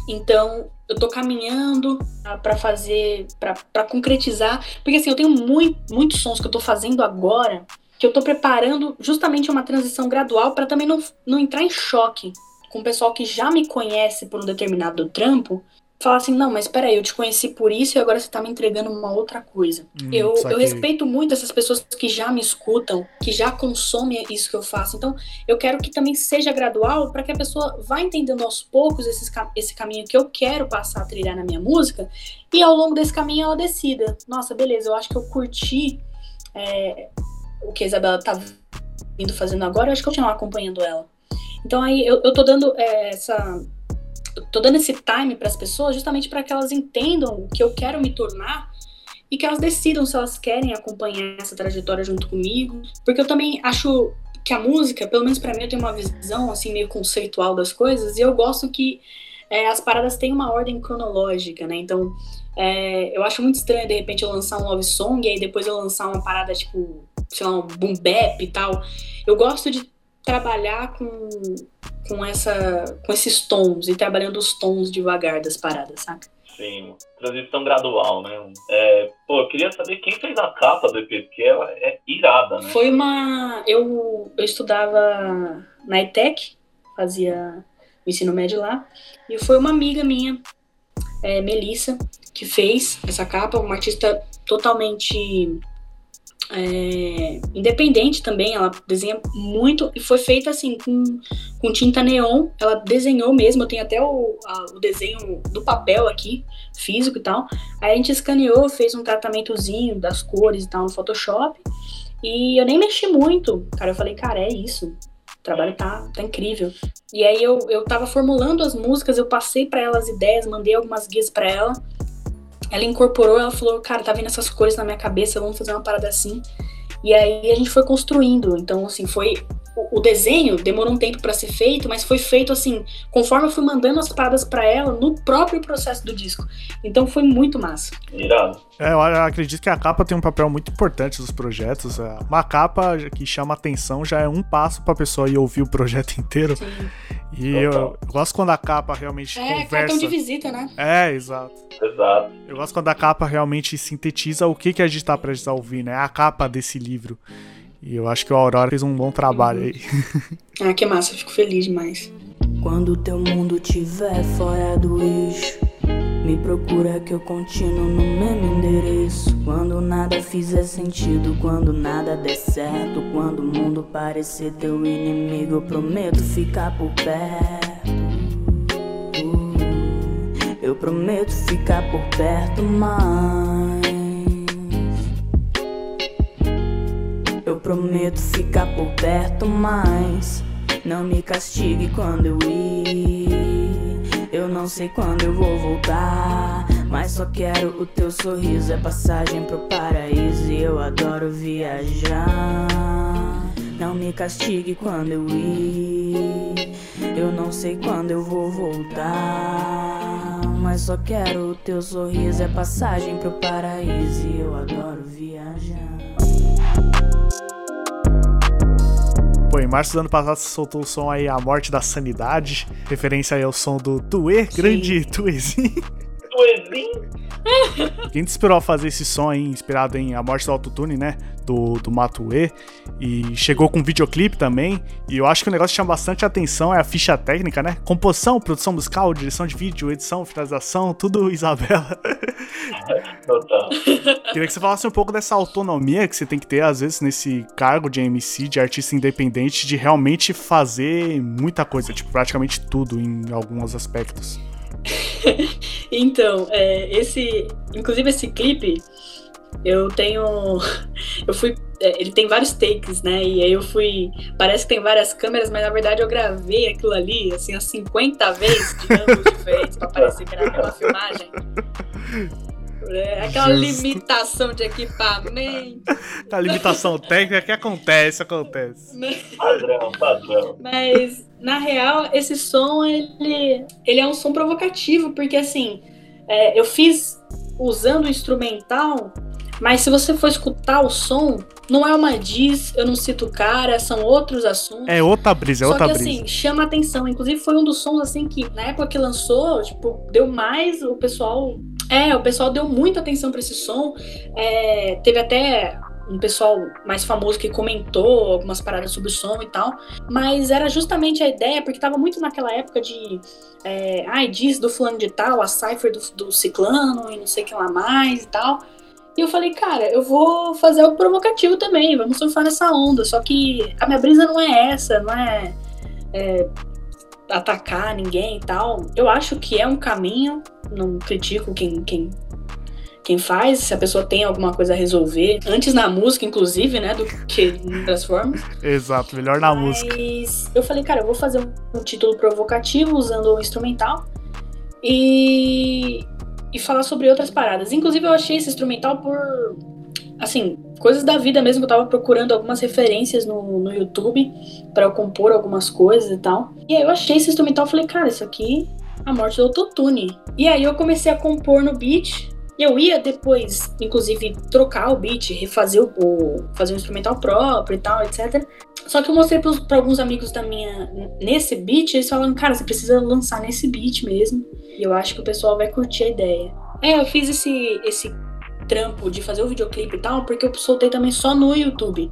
Então, eu tô caminhando para fazer, para concretizar, porque assim, eu tenho muito, muitos sons que eu tô fazendo agora, que eu tô preparando justamente uma transição gradual para também não, não entrar em choque com o pessoal que já me conhece por um determinado trampo, falar assim, não, mas peraí, eu te conheci por isso e agora você tá me entregando uma outra coisa. Hum, eu, eu respeito muito essas pessoas que já me escutam, que já consomem isso que eu faço. Então, eu quero que também seja gradual para que a pessoa vá entendendo aos poucos esse, esse caminho que eu quero passar a trilhar na minha música e ao longo desse caminho ela decida, nossa, beleza, eu acho que eu curti é, o que a Isabela tá vindo fazendo agora, eu acho que eu continuar acompanhando ela. Então aí eu, eu tô dando é, essa. tô dando esse time para as pessoas justamente para que elas entendam o que eu quero me tornar e que elas decidam se elas querem acompanhar essa trajetória junto comigo. Porque eu também acho que a música, pelo menos para mim, eu tenho uma visão assim meio conceitual das coisas e eu gosto que é, as paradas têm uma ordem cronológica, né? Então, é, eu acho muito estranho, de repente, eu lançar um love song e aí depois eu lançar uma parada tipo, sei lá, um boom bap e tal. Eu gosto de trabalhar com, com, essa, com esses tons e trabalhando os tons devagar das paradas, sabe? Sim, transição gradual, né? É, pô, eu queria saber quem fez a capa do EP, porque ela é irada, né? Foi uma. Eu, eu estudava na ETEC, fazia o ensino médio lá, e foi uma amiga minha, é, Melissa, que fez essa capa, uma artista totalmente é, independente também, ela desenha muito e foi feita assim com, com tinta neon. Ela desenhou mesmo, eu tenho até o, a, o desenho do papel aqui, físico e tal. Aí a gente escaneou, fez um tratamentozinho das cores e tal no Photoshop. E eu nem mexi muito, cara. Eu falei, cara, é isso. O trabalho tá, tá incrível. E aí eu, eu tava formulando as músicas, eu passei para ela as ideias, mandei algumas guias para ela ela incorporou, ela falou, cara, tá vendo essas cores na minha cabeça, vamos fazer uma parada assim. E aí a gente foi construindo. Então, assim, foi. O, desenho demorou um tempo para ser feito, mas foi feito assim, conforme eu fui mandando as paradas para ela no próprio processo do disco. Então foi muito massa. Irado. É, eu acredito que a capa tem um papel muito importante nos projetos. É, uma capa que chama atenção já é um passo pra pessoa ir ouvir o projeto inteiro. Sim. E eu, eu, gosto quando a capa realmente é, conversa. É, cartão de visita, né? É, exato. Exato. Eu gosto quando a capa realmente sintetiza o que, que a gente tá prestes a ouvir, né? A capa desse livro. E eu acho que o Aurora fez um bom trabalho uhum. aí. ah, que massa, fico feliz demais. Quando teu mundo tiver fora do eixo, me procura que eu continuo no mesmo endereço. Quando nada fizer sentido, quando nada der certo, quando o mundo parecer teu inimigo, eu prometo ficar por perto. Eu prometo ficar por perto mais. Eu prometo ficar por perto mais. Não me castigue quando eu ir. Eu não sei quando eu vou voltar. Mas só quero o teu sorriso. É passagem pro paraíso. E eu adoro viajar. Não me castigue quando eu ir. Eu não sei quando eu vou voltar. Mas só quero o teu sorriso. É passagem pro paraíso. E eu adoro viajar. Pô, em março do ano passado você soltou o som aí A Morte da Sanidade, referência aí ao som do Tuê, grande Tuezinho. Tuezinho? Quem te inspirou a fazer esse som aí, inspirado em A Morte do Autotune, né? Do, do Matue. E chegou com videoclipe também. E eu acho que o negócio que chama bastante atenção é a ficha técnica, né? Composição, produção musical, direção de vídeo, edição, finalização, tudo Isabela. Total. Queria que você falasse um pouco dessa autonomia que você tem que ter, às vezes, nesse cargo de MC, de artista independente, de realmente fazer muita coisa, tipo, praticamente tudo em alguns aspectos. então, é, esse. Inclusive esse clipe, eu tenho. Eu fui. é, ele tem vários takes, né? E aí eu fui. Parece que tem várias câmeras, mas na verdade eu gravei aquilo ali, assim, umas 50 vezes de ângulos diferentes pra parecer que era a mesma filmagem. É, aquela Justo. limitação de equipamento. A limitação técnica que acontece, acontece. né? Padrão, padrão. Mas, na real, esse som, ele, ele é um som provocativo, porque assim, é, eu fiz usando o instrumental, mas se você for escutar o som, não é uma diz, eu não cito o cara, são outros assuntos. É outra brisa, é Só outra que brisa. assim, chama atenção. Inclusive, foi um dos sons assim que, na época que lançou, tipo, deu mais, o pessoal. É, o pessoal deu muita atenção pra esse som. É, teve até um pessoal mais famoso que comentou algumas paradas sobre o som e tal. Mas era justamente a ideia, porque tava muito naquela época de. É, ai, diz do fulano de tal, a cipher do, do ciclano e não sei o que lá mais e tal. E eu falei, cara, eu vou fazer algo provocativo também, vamos surfar nessa onda. Só que a minha brisa não é essa, não é, é, atacar ninguém e tal. Eu acho que é um caminho, não critico quem, quem, quem faz, se a pessoa tem alguma coisa a resolver. Antes na música, inclusive, né, do que em outras formas. Exato, melhor na música. Mas eu falei, cara, eu vou fazer um, um título provocativo usando o instrumental e, e falar sobre outras paradas. Inclusive, eu achei esse instrumental por. Assim, coisas da vida mesmo. Eu tava procurando algumas referências no, no YouTube pra eu compor algumas coisas e tal. E aí eu achei esse instrumental e falei, cara, isso aqui é a morte do autotune. E aí eu comecei a compor no beat. E eu ia depois, inclusive, trocar o beat, refazer o, fazer um instrumental próprio e tal, etc. Só que eu mostrei pra alguns amigos da minha. Nesse beat, eles falaram, cara, você precisa lançar nesse beat mesmo. E eu acho que o pessoal vai curtir a ideia. É, eu fiz esse, esse trampo de fazer o videoclipe e tal, porque eu soltei também só no YouTube.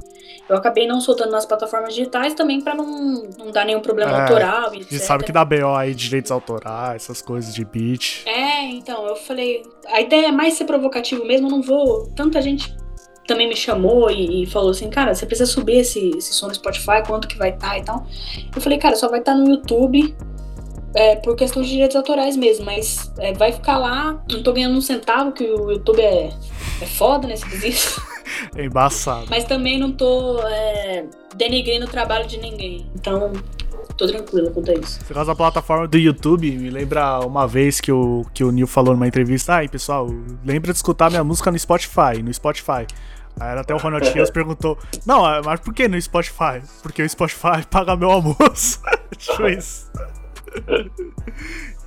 Eu acabei não soltando nas plataformas digitais também pra não, não dar nenhum problema É, autoral e A etc. gente sabe que dá BO aí, direitos autorais, essas coisas de beat. É, então, eu falei, a ideia é mais ser provocativo mesmo, eu não vou. Tanta gente também me chamou e, e falou assim, cara, você precisa subir esse, esse som no Spotify, quanto que vai estar e tal. Eu falei, cara, só vai estar no YouTube. É, por questão de direitos autorais mesmo, mas é, vai ficar lá, não tô ganhando um centavo, que o YouTube é, é foda nesse quesito, É embaçado. mas também não tô é, denegrindo o trabalho de ninguém. Então, tô tranquila quanto a isso. Esse negócio da plataforma do YouTube me lembra uma vez que o, que o Neil falou numa entrevista. Ai, pessoal, lembra de escutar minha música no Spotify, no Spotify. Aí era até o Ronald Rios perguntou: Não, mas por que no Spotify? Porque o Spotify paga meu almoço. tipo isso.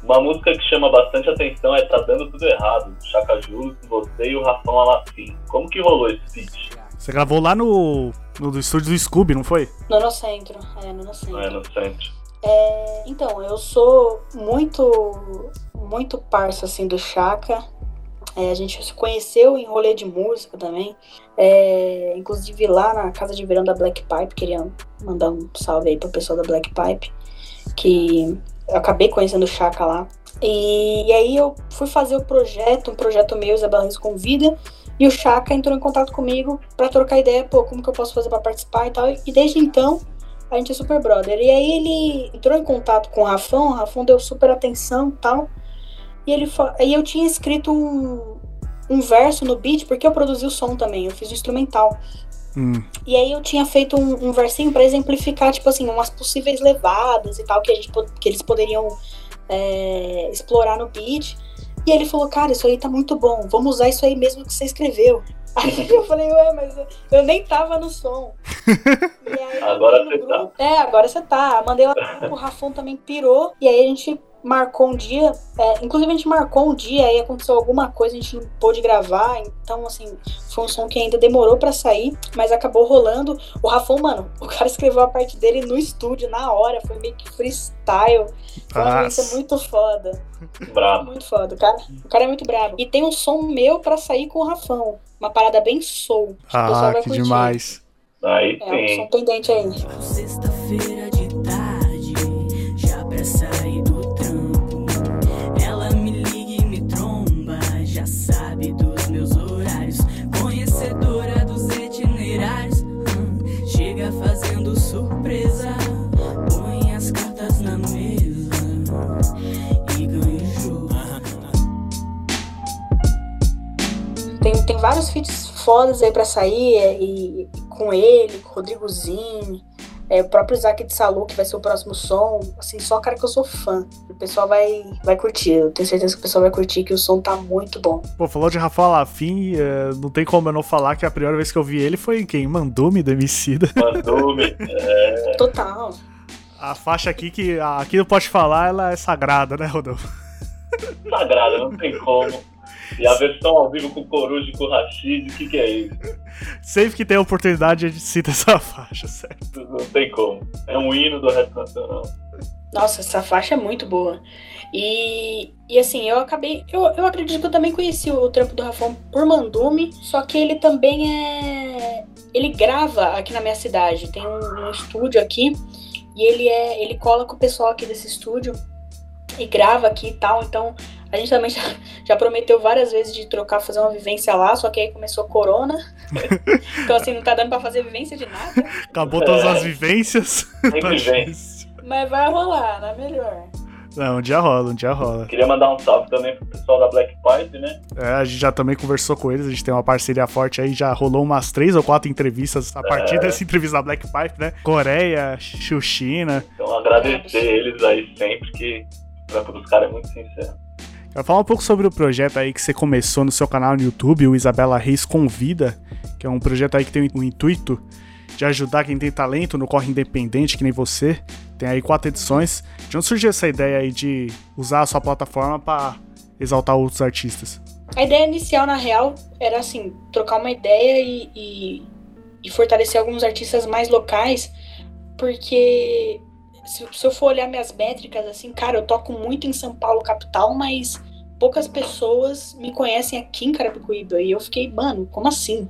Uma música que chama bastante atenção é Tá Dando Tudo Errado, do Chaka Jules, você e o Rafão Alafim. Como que rolou esse beat? Você gravou lá no, no do estúdio do Scooby, não foi? Nanocentro, é, Nanocentro. Não é no centro? É, então, eu sou muito, muito parça, assim, do Chaka. É, a gente se conheceu em rolê de música também. É, inclusive lá na casa de verão da Black Pipe, queria mandar um salve aí pro pessoal da Black Pipe, que eu acabei conhecendo o Chaka lá. E, e aí eu fui fazer o projeto, um projeto meu, Isabela Reis Convida, e o Chaka entrou em contato comigo pra trocar ideia, pô, como que eu posso fazer pra participar e tal. E desde então, a gente é super brother. E aí ele entrou em contato com o Rafão, o Rafão deu super atenção e tal. E ele aí eu tinha escrito um, um verso no beat, porque eu produzi o som também, eu fiz o instrumental. Hum. E aí eu tinha feito um, um versinho pra exemplificar, tipo assim, umas possíveis levadas e tal, que, a gente, que eles poderiam é, explorar no beat. E ele falou, cara, isso aí tá muito bom, vamos usar isso aí mesmo que você escreveu. Aí eu falei, ué, mas eu, nem tava no som. Aí Agora você tá. grupo. É, agora você tá. Mandei lá pro Rafão também pirou. E aí a gente marcou um dia, é, inclusive a gente marcou um dia e aconteceu alguma coisa, a gente não pôde gravar, então assim, foi um som que ainda demorou para sair, mas acabou rolando. O Rafão, mano, o cara escreveu a parte dele no estúdio, na hora, foi meio que freestyle. Foi uma Nossa. muito foda. Brabo. Muito foda. O cara, o cara é muito brabo. E tem um som meu pra sair com o Rafão. Uma parada bem soul. que o pessoal Ah, vai que curtir. Aí demais. É um sim. som pendente aí. Sexta-feira de tarde, já pra sair do Tem, vários feats fodas aí pra sair. é, E, com ele, com o Rodrigo Zini. é, o próprio Isaac de Salu, que vai ser o próximo som. Assim, só cara que eu sou fã. O pessoal vai, vai curtir. Eu tenho certeza que o pessoal vai curtir, que o som tá muito bom. Pô, falou de Rafael Lafim, é, não tem como eu não falar que a primeira vez que eu vi ele foi em quem? Mandume do Emicida. Mandume. É, Total. A faixa aqui que aqui não pode falar, ela é sagrada, né, Rodolfo? sagrada, não tem como. E a versão ao vivo com o Coruja e com o Rashid, o que, que é isso? Sempre que tem a oportunidade, a gente cita essa faixa, certo? Não tem como. É um hino do rap nacional. Nossa, essa faixa é muito boa. E, e assim, eu acabei. Eu, eu acredito que eu também conheci o trampo do Rafão por Mandume, só que ele também é. Ele grava aqui na minha cidade. Tem um, um estúdio aqui e ele é. Ele cola com o pessoal aqui desse estúdio e grava aqui e tal. Então a gente também já, já prometeu várias vezes de trocar, fazer uma vivência lá, só que aí começou a corona. então assim, não tá dando pra fazer vivência de nada. Acabou todas as vivências. Tá. Mas vai rolar, não é melhor. Não, um dia rola, um dia rola. Queria mandar um salve também pro pessoal da Black Pipe, né? É, a gente já também conversou com eles, a gente tem uma parceria forte aí, já rolou umas três ou quatro entrevistas a partir É. dessa entrevista da Black Pipe, né? Coreia, Xuxina. Então agradecer eles aí sempre, que o trampo dos caras é muito sincero. Quero falar um pouco sobre o projeto aí que você começou no seu canal no YouTube, o Isabela Reis Convida, que é um projeto aí que tem o intuito de ajudar quem tem talento no corre independente, que nem você. Tem aí quatro edições. De onde surgiu essa ideia aí de usar a sua plataforma para exaltar outros artistas? A ideia inicial, na real, era assim, trocar uma ideia e, e, e fortalecer alguns artistas mais locais, porque se, se eu for olhar minhas métricas, assim, cara, eu toco muito em São Paulo, capital, mas poucas pessoas me conhecem aqui em Carapicuíba. E eu fiquei, mano, como assim?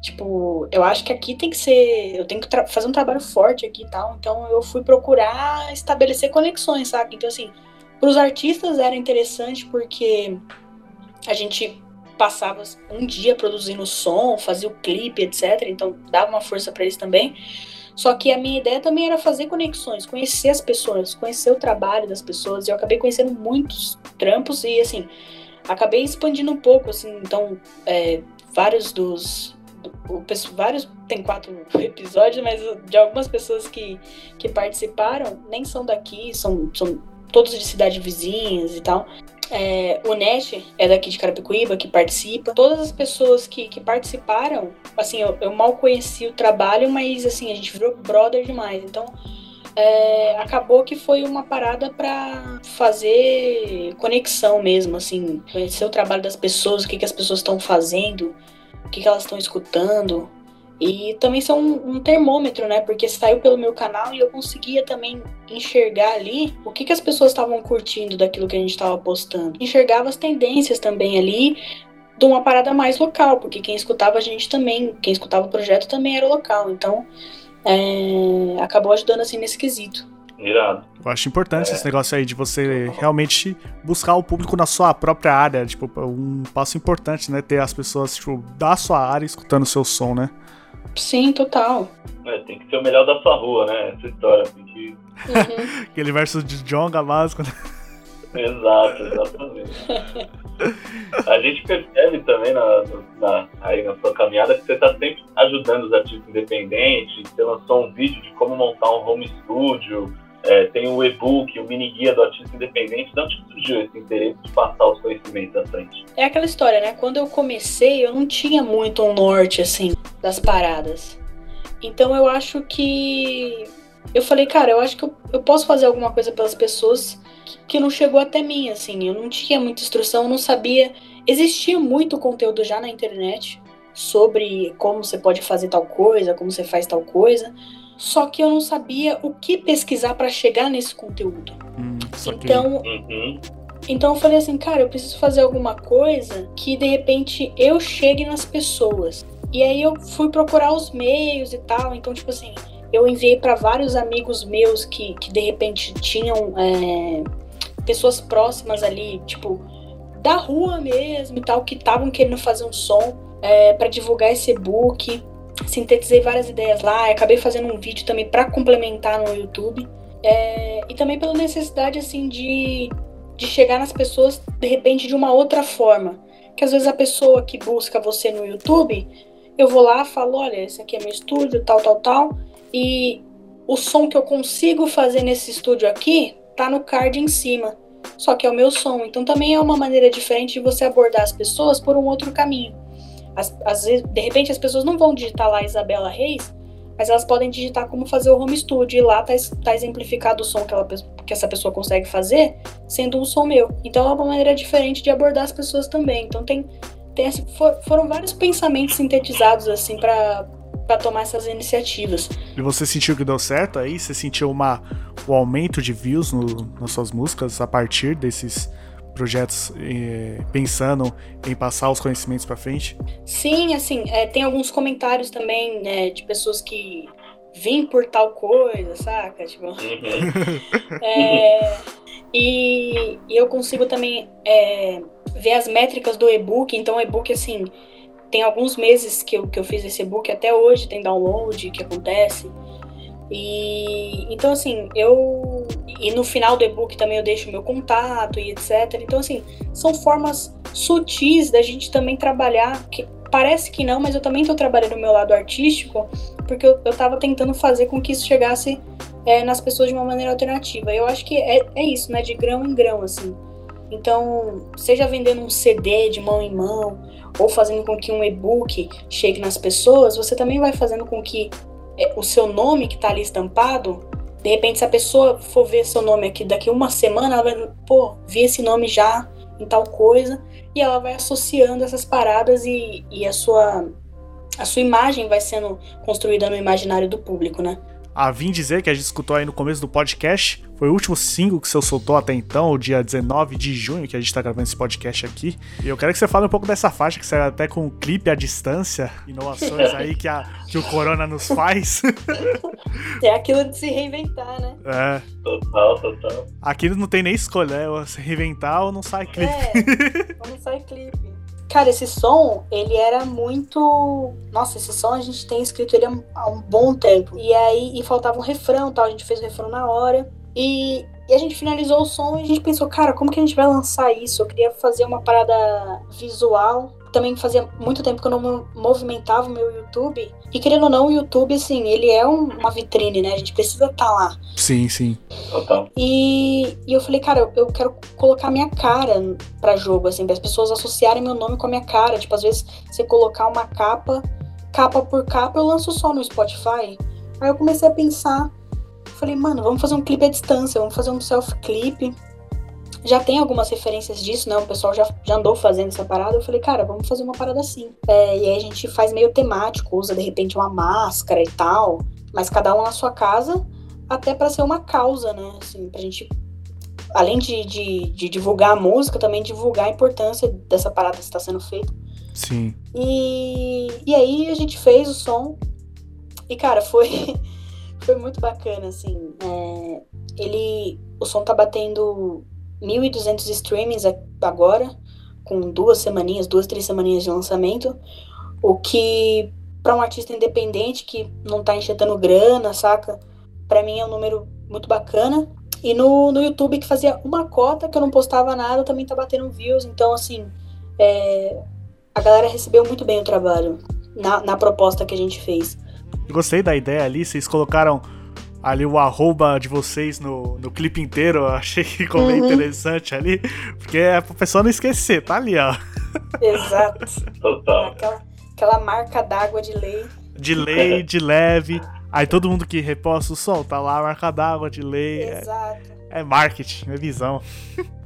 Tipo, eu acho que aqui tem que ser. Eu tenho que fazer um trabalho forte aqui e tal. Então eu fui procurar estabelecer conexões, sabe? Então, assim, para os artistas era interessante porque a gente passava um dia produzindo som, fazia o clipe, etc. Então dava uma força para eles também. Só que a minha ideia também era fazer conexões, conhecer as pessoas, conhecer o trabalho das pessoas. E eu acabei conhecendo muitos trampos e assim acabei expandindo um pouco, assim. Então é, vários dos o vários tem quatro episódios, mas de algumas pessoas que, que participaram nem são daqui, são, são todos de cidades vizinhas e tal. É, o Net é daqui de Carapicuíba, que participa. Todas as pessoas que, que participaram, assim, eu, eu mal conheci o trabalho, mas assim, a gente virou brother demais. Então, é, acabou que foi uma parada pra fazer conexão mesmo, assim, conhecer o trabalho das pessoas, o que, que as pessoas estão fazendo, o que, que elas estão escutando. E também são um, um termômetro, né? Porque saiu pelo meu canal e eu conseguia também enxergar ali o que, que as pessoas estavam curtindo daquilo que a gente estava postando. Enxergava as tendências também ali de uma parada mais local, porque quem escutava a gente também, quem escutava o projeto também era local. Então, é, acabou ajudando assim nesse quesito. Irado. Eu acho importante esse negócio aí de você realmente buscar o público na sua própria área. Tipo, um passo importante, né? Ter as pessoas, tipo, da sua área escutando o seu som, né? Sim, total. É, tem que ser o melhor da sua rua, né? Essa história. Tem que... Uhum. Aquele verso de Jonga básico, né? Exato, exatamente. A gente percebe também na, na- aí na sua caminhada que você está sempre ajudando os artistas independentes. Você lançou um vídeo de como montar um home studio. É, tem o e-book, o mini guia do artista independente. De onde surgiu esse interesse de passar os conhecimentos à frente? É aquela história, né? Quando eu comecei, eu não tinha muito um norte, assim, das paradas. Então eu acho que. Eu falei, cara, eu acho que eu, eu posso fazer alguma coisa pelas pessoas que, que não chegou até mim, assim. Eu não tinha muita instrução, eu não sabia. Existia muito conteúdo já na internet sobre como você pode fazer tal coisa, como você faz tal coisa. Só que eu não sabia o que pesquisar para chegar nesse conteúdo. Hum, então, Uhum. então eu falei assim, cara, eu preciso fazer alguma coisa que de repente eu chegue nas pessoas. E aí eu fui procurar os meios e tal. Então, tipo assim, eu enviei para vários amigos meus que, que de repente tinham é, pessoas próximas ali, tipo, da rua mesmo e tal, que estavam querendo fazer um som é, para divulgar esse e-book. Sintetizei várias ideias lá, acabei fazendo um vídeo também para complementar no YouTube. É, e também pela necessidade, assim, de, de chegar nas pessoas, de repente, de uma outra forma. Que às vezes a pessoa que busca você no YouTube, eu vou lá, falo, olha, esse aqui é meu estúdio, tal, tal, tal. E o som que eu consigo fazer nesse estúdio aqui tá no card em cima. Só que é o meu som. Então também é uma maneira diferente de você abordar as pessoas por um outro caminho. Vezes, de repente as pessoas não vão digitar lá Isabela Reis, mas elas podem digitar como fazer o home studio e lá tá, tá exemplificado o som que, ela, que essa pessoa consegue fazer, sendo um som meu. Então é uma maneira diferente de abordar as pessoas também. Então tem, tem esse- for- foram vários pensamentos sintetizados assim para para tomar essas iniciativas. E você sentiu que deu certo aí? Você sentiu uma, o aumento de views no- nas suas músicas a partir desses projetos eh, pensando em passar os conhecimentos pra frente? Sim, assim, é, tem alguns comentários também né, de pessoas que vêm por tal coisa, saca? Tipo, Uhum. É, e, e eu consigo também é, ver as métricas do e-book. Então, o e-book, assim, tem alguns meses que eu, que eu fiz esse e-book, até hoje tem download que acontece. E então, assim, eu. E no final do e-book também eu deixo meu contato e etc. Então, assim, são formas sutis da gente também trabalhar. Que parece que não, mas eu também estou trabalhando o meu lado artístico, porque eu, eu tava tentando fazer com que isso chegasse é, nas pessoas de uma maneira alternativa. Eu acho que é, é isso, né? De grão em grão, assim. Então, seja vendendo um CD de mão em mão, ou fazendo com que um e-book chegue nas pessoas, você também vai fazendo com que o seu nome que tá ali estampado, de repente, se a pessoa for ver seu nome aqui daqui uma semana, ela vai, pô, vi esse nome já em tal coisa, e ela vai associando essas paradas e, e a sua a sua imagem vai sendo construída no imaginário do público, né? A Vim dizer que a gente escutou aí no começo do podcast, foi o último single que você soltou até então, o dia 19 de junho, que a gente tá gravando esse podcast aqui. E eu quero que você fale um pouco dessa faixa, que saiu até com um clipe à distância, inovações aí que, a, que o Corona nos faz. É aquilo de se reinventar, né? é, Total, total. aqui não tem nem escolha, é ou se reinventar ou não sai clipe. É, vamos sair clipe. Cara, esse som, ele era muito. Nossa, esse som a gente tem escrito ele há um- bom tempo. E aí, e faltava um refrão tal, a gente fez o refrão na hora. E, e a gente finalizou o som e a gente pensou, cara, como que a gente vai lançar isso? Eu queria fazer uma parada visual. Também fazia muito tempo que eu não mo- movimentava o meu YouTube. E querendo ou não, o YouTube, assim, ele é um- uma vitrine, né? A gente precisa estar lá. Sim, sim. Total. E, e eu falei, cara, eu, eu quero colocar minha cara pra jogo, assim, para as pessoas associarem meu nome com a minha cara. Tipo, às vezes você colocar uma capa, capa por capa, eu lanço só no Spotify. Aí eu comecei a pensar, falei, mano, vamos fazer um clipe à distância, vamos fazer um self-clipe. Já tem algumas referências disso, né? O pessoal já, já andou fazendo essa parada. Eu falei, cara, vamos fazer uma parada assim. É, e aí a gente faz meio temático, usa de repente uma máscara e tal, mas cada um na sua casa até pra ser uma causa, né? Assim, pra gente, além de, de, de divulgar a música, também divulgar a importância dessa parada que está sendo feita. Sim. E, e aí a gente fez o som. E, cara, foi, foi muito bacana, assim. É, ele. O som tá batendo 1.200 streamings agora, com duas semaninhas, duas, três semaninhas de lançamento. O que, pra um artista independente que não tá enxetando grana, saca? Pra mim é um número muito bacana. E no, no YouTube, que fazia uma cota que eu não postava nada, também tá batendo views. Então, assim, é, a galera recebeu muito bem o trabalho na, na proposta que a gente fez. Gostei da ideia ali, vocês colocaram ali o arroba de vocês no, no clipe inteiro, eu achei que ficou bem Uhum. interessante ali, porque é pra pessoa não esquecer, tá ali, ó. Exato. Total. aquela, aquela marca d'água de lei. De lei, de leve. Aí todo mundo que reposta o som, tá lá a marca d'água, de lei. É, Exato. É marketing, é visão.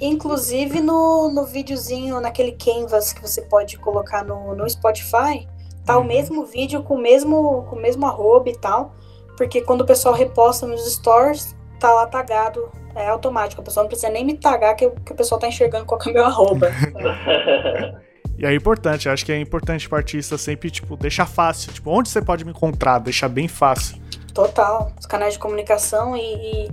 Inclusive no, no videozinho, naquele canvas que você pode colocar no, no Spotify, tá Uhum. o mesmo vídeo com o mesmo, com o mesmo arroba e tal. Porque quando o pessoal reposta nos stores, tá lá tagado. É automático. A pessoa não precisa nem me tagar que, que o pessoal tá enxergando qual é o meu arroba. E é importante, acho que é importante pro artista sempre, tipo, deixar fácil. Tipo, onde você pode me encontrar? Deixar bem fácil. Total. Os canais de comunicação e, e,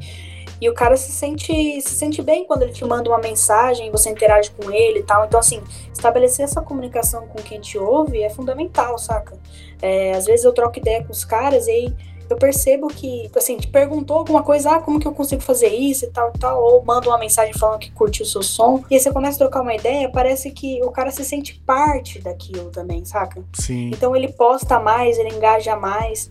e o cara se sente, se sente bem quando ele te manda uma mensagem, você interage com ele e tal. Então, assim, estabelecer essa comunicação com quem te ouve é fundamental, saca? É, às vezes eu troco ideia com os caras e aí eu percebo que, assim, te perguntou alguma coisa, ah, como que eu consigo fazer isso e tal e tal, ou manda uma mensagem falando que curtiu o seu som, e aí você começa a trocar uma ideia, parece que o cara se sente parte daquilo também, saca? Sim. Então ele posta mais, ele engaja mais.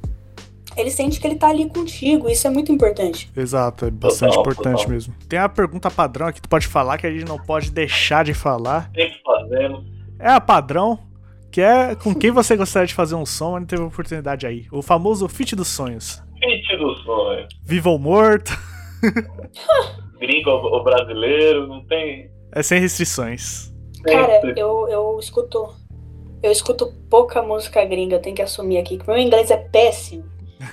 Ele sente que ele tá ali contigo, isso é muito importante. Exato, é bastante Total, importante total. mesmo. Tem a pergunta padrão aqui que tu pode falar que a gente não pode deixar de falar. Sempre fazemos. É a padrão, que é com quem você gostaria de fazer um som, mas não teve oportunidade aí. O famoso feat dos sonhos. Fit do sonho. Viva ou morto, Gringo ou brasileiro, não tem. é sem restrições. Cara, eu, eu escuto. Eu escuto pouca música gringa, eu tenho que assumir aqui, que meu inglês é péssimo.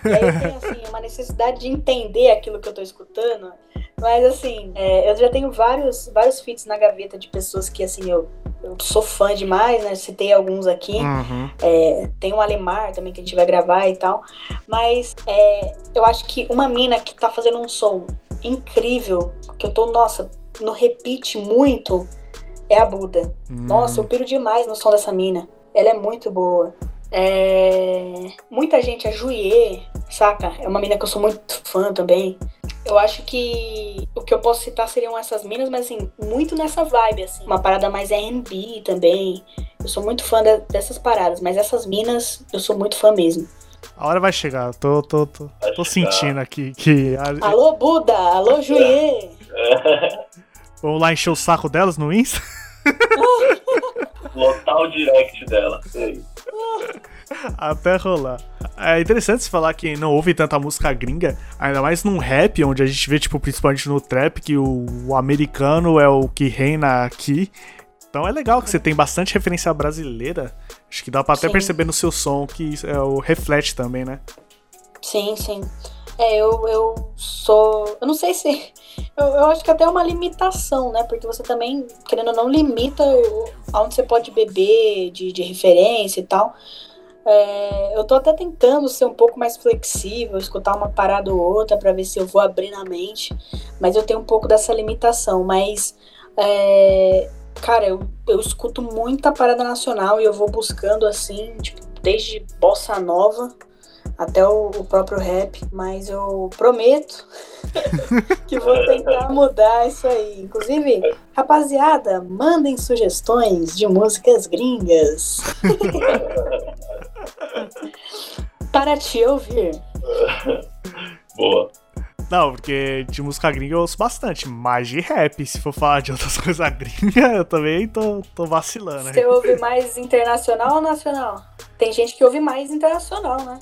E aí eu tenho assim, uma necessidade de entender aquilo que eu tô escutando. Mas assim, é, eu já tenho vários, vários feats na gaveta de pessoas que assim, eu, eu sou fã demais, né? Citei alguns aqui. Uhum. É, tem o Alemar também que a gente vai gravar e tal. Mas é, eu acho que uma mina que tá fazendo um som incrível, que eu tô, nossa, no repeat muito, é a Buda. Nossa, eu piro demais no som dessa mina. Ela é muito boa. É, Muita gente, a Juiê, saca? É uma mina que eu sou muito fã também. Eu acho que o que eu posso citar seriam essas minas, mas assim, muito nessa vibe, assim. Uma parada mais R&B também. Eu sou muito fã de- dessas paradas, mas essas minas, eu sou muito fã mesmo. A hora vai chegar, tô, tô, tô, Vai tô chegar. sentindo aqui que. Alô, Buda! Alô, Juiê! Vamos lá encher o saco delas no Insta? Lotar o direct dela. Sei. Até rolar. É interessante se falar que não ouve tanta música gringa, ainda mais num rap, onde a gente vê, tipo, principalmente no trap, que o, o americano é o que reina aqui. Então é legal que você tem bastante referência brasileira. Acho que dá pra até Sim. perceber no seu som que é o reflete também, né? Sim, sim. É, eu, eu sou. Eu não sei se. Eu, eu acho que até é uma limitação, né? Porque você também, querendo ou não, limita aonde você pode beber de, de referência e tal. É, eu tô até tentando ser um pouco mais flexível, escutar uma parada ou outra pra ver se eu vou abrir na mente. Mas eu tenho um pouco dessa limitação. Mas. é, cara, eu, eu escuto muita parada nacional e eu vou buscando assim, tipo, desde bossa nova até o, o próprio rap, mas eu prometo que vou tentar mudar isso aí. Inclusive, rapaziada, mandem sugestões de músicas gringas para te ouvir. Boa. Não, porque de música gringa eu ouço bastante, mas de rap, se for falar de outras coisas gringas, eu também tô, tô vacilando. né? Você ouve mais internacional ou nacional? Tem gente que ouve mais internacional, né?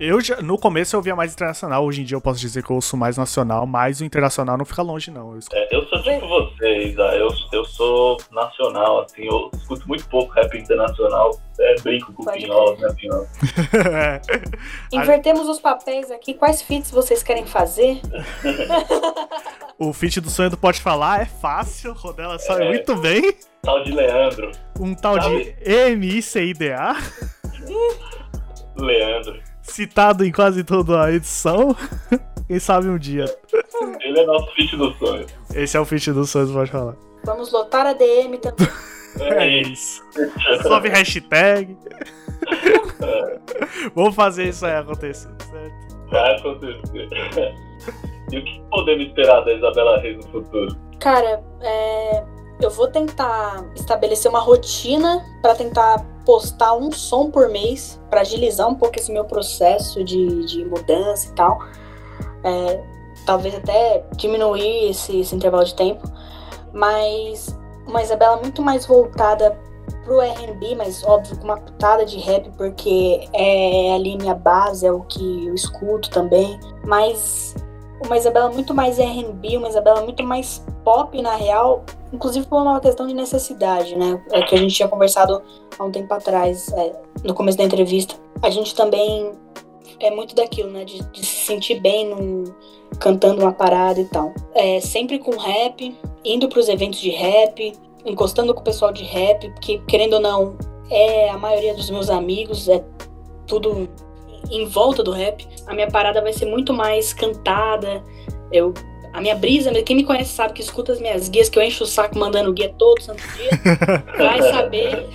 Eu já, no começo eu ouvia mais internacional, hoje em dia eu posso dizer que eu ouço mais nacional, mas o internacional não fica longe, não. Eu É, eu sou tipo vocês, ah, eu, eu sou nacional, assim, eu escuto muito pouco rap internacional. É, brinco com o Pinhol, né, Pinhol? Invertemos os papéis aqui. Quais feats vocês querem fazer? o feat do sonho do Pode Falar é fácil, Rodela sabe É. muito bem. Tal de Leandro. Um tal de MICIDA, Leandro. Citado em quase toda a edição. Quem sabe um dia. Ele é nosso feat do sonho. Esse é o feat do sonho Pode Falar. Vamos lotar a DM também. É isso. Sobe hashtag. Vamos fazer isso aí acontecer, certo? Vai acontecer. E o que podemos esperar da Isabela Reis no futuro? Cara, é, eu vou tentar estabelecer uma rotina pra tentar postar um som por mês pra agilizar um pouco esse meu processo de, de mudança e tal. É, talvez até diminuir esse, esse intervalo de tempo. Mas uma Isabela muito mais voltada pro R&B, mas óbvio com uma pitada de rap, porque é ali minha base, é o que eu escuto também. Mas uma Isabela muito mais R&B, uma Isabela muito mais pop na real, inclusive por uma questão de necessidade, né? É que a gente tinha conversado há um tempo atrás, é, no começo da entrevista. A gente também é muito daquilo, né? De, de se sentir bem num, cantando uma parada e tal. É, sempre com rap, indo para os eventos de rap, encostando com o pessoal de rap, porque querendo ou não, é a maioria dos meus amigos, é tudo em volta do rap. A minha parada vai ser muito mais cantada. Eu a minha brisa, quem me conhece sabe que escuta as minhas guias, que eu encho o saco mandando guia todo santo dia, vai saber,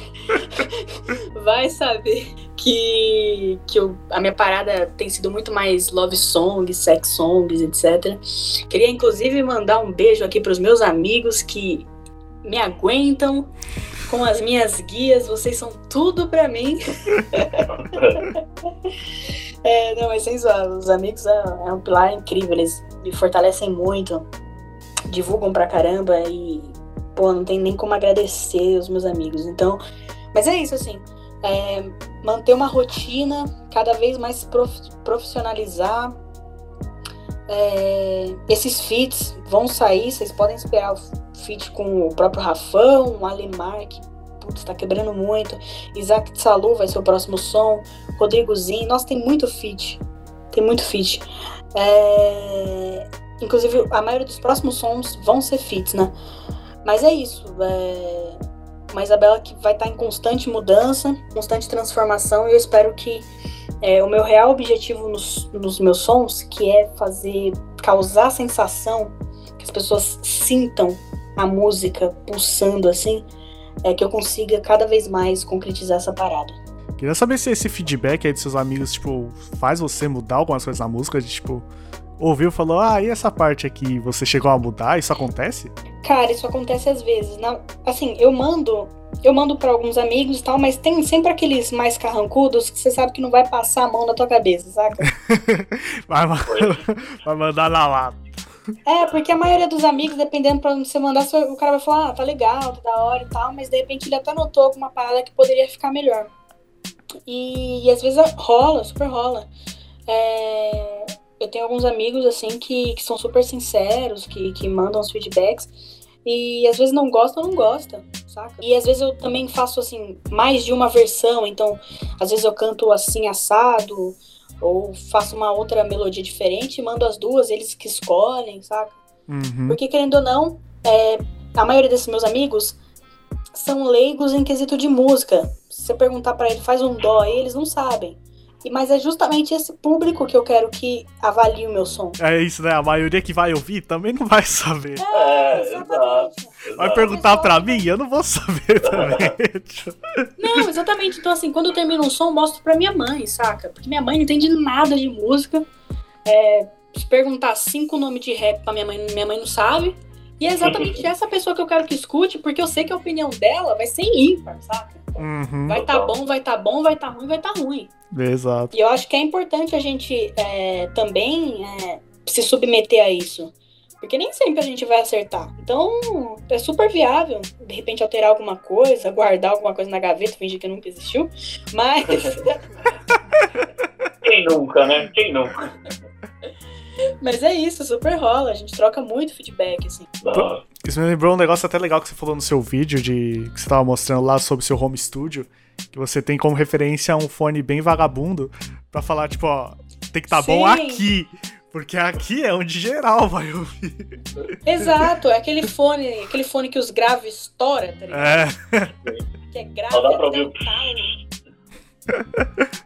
vai saber que, que eu, a minha parada tem sido muito mais love songs, sex songs, etc. Queria inclusive mandar um beijo aqui para os meus amigos que me aguentam com as minhas guias, vocês são tudo para mim. é, não, mas sem zoar, os amigos é, é, um pilar incrível, eles me fortalecem muito, divulgam pra caramba e, pô, não tem nem como agradecer os meus amigos. Então, mas é isso, assim, é, manter uma rotina, cada vez mais prof, profissionalizar. É, esses feats vão sair, vocês podem esperar feat com o próprio Rafão, o Alemar, que putz, tá quebrando muito. Isaac Salu vai ser o próximo som. Rodrigozinho. Nossa, tem muito feat. Tem muito feat. É... Inclusive, a maioria dos próximos sons vão ser feats, né? Mas é isso. É... Uma Isabela que vai estar tá em constante mudança, constante transformação. E eu espero que é, o meu real objetivo nos, nos meus sons, que é fazer, causar a sensação que as pessoas sintam a música pulsando assim, é que eu consiga cada vez mais concretizar essa parada. Queria saber se esse feedback aí dos seus amigos, tipo, faz você mudar algumas coisas na música, de, tipo, ouviu e falou, ah, e essa parte aqui, você chegou a mudar? Isso acontece? Cara, isso acontece às vezes. Na, assim, eu mando, eu mando para alguns amigos e tal, mas tem sempre aqueles mais carrancudos que você sabe que não vai passar a mão na tua cabeça, saca? vai, vai mandar na lata. É, porque a maioria dos amigos, dependendo pra onde você mandar, o cara vai falar, ah, tá legal, tá da hora e tal, mas de repente ele até notou alguma parada que poderia ficar melhor. E, e às vezes rola, super rola. É, eu tenho alguns amigos, assim, que, que são super sinceros, que, que mandam os feedbacks. E às vezes não gosta ou não gosta, saca? E às vezes eu também faço, assim, mais de uma versão. Então, às vezes eu canto assim, assado ou faço uma outra melodia diferente e mando as duas, eles que escolhem, saca? Uhum. Porque, querendo ou não, é, a maioria desses meus amigos são leigos em quesito de música. Se você perguntar para ele, faz um dó, eles não sabem. E, mas é justamente esse público que eu quero que avalie o meu som. É isso, né? A maioria que vai ouvir também não vai saber. É, é exatamente. Vai perguntar pra mim? Eu não vou saber também. não, exatamente. Então, assim, quando eu termino um som, eu mostro pra minha mãe, saca? Porque minha mãe não entende nada de música. É, se perguntar cinco nomes de rap pra minha mãe, minha mãe não sabe. E é exatamente essa pessoa que eu quero que escute, porque eu sei que a opinião dela vai ser ímpar, saca? Uhum. Vai tá bom, vai tá bom, vai tá ruim, vai tá ruim. Exato. E eu acho que é importante a gente é, também é, se submeter a isso. Porque nem sempre a gente vai acertar. Então, é super viável, de repente, alterar alguma coisa, guardar alguma coisa na gaveta, fingir que nunca existiu. Mas. Quem nunca, né? Quem nunca? Mas é isso, super rola. A gente troca muito feedback, assim. Isso me lembrou um negócio até legal que você falou no seu vídeo, de que você tava mostrando lá sobre o seu home studio. Que você tem como referência um fone bem vagabundo pra falar, tipo, ó, tem que tá Sim. bom aqui. Porque aqui é onde geral vai ouvir. Exato, é aquele fone, aquele fone que os graves estouram, tá ligado? É. Que é grave até o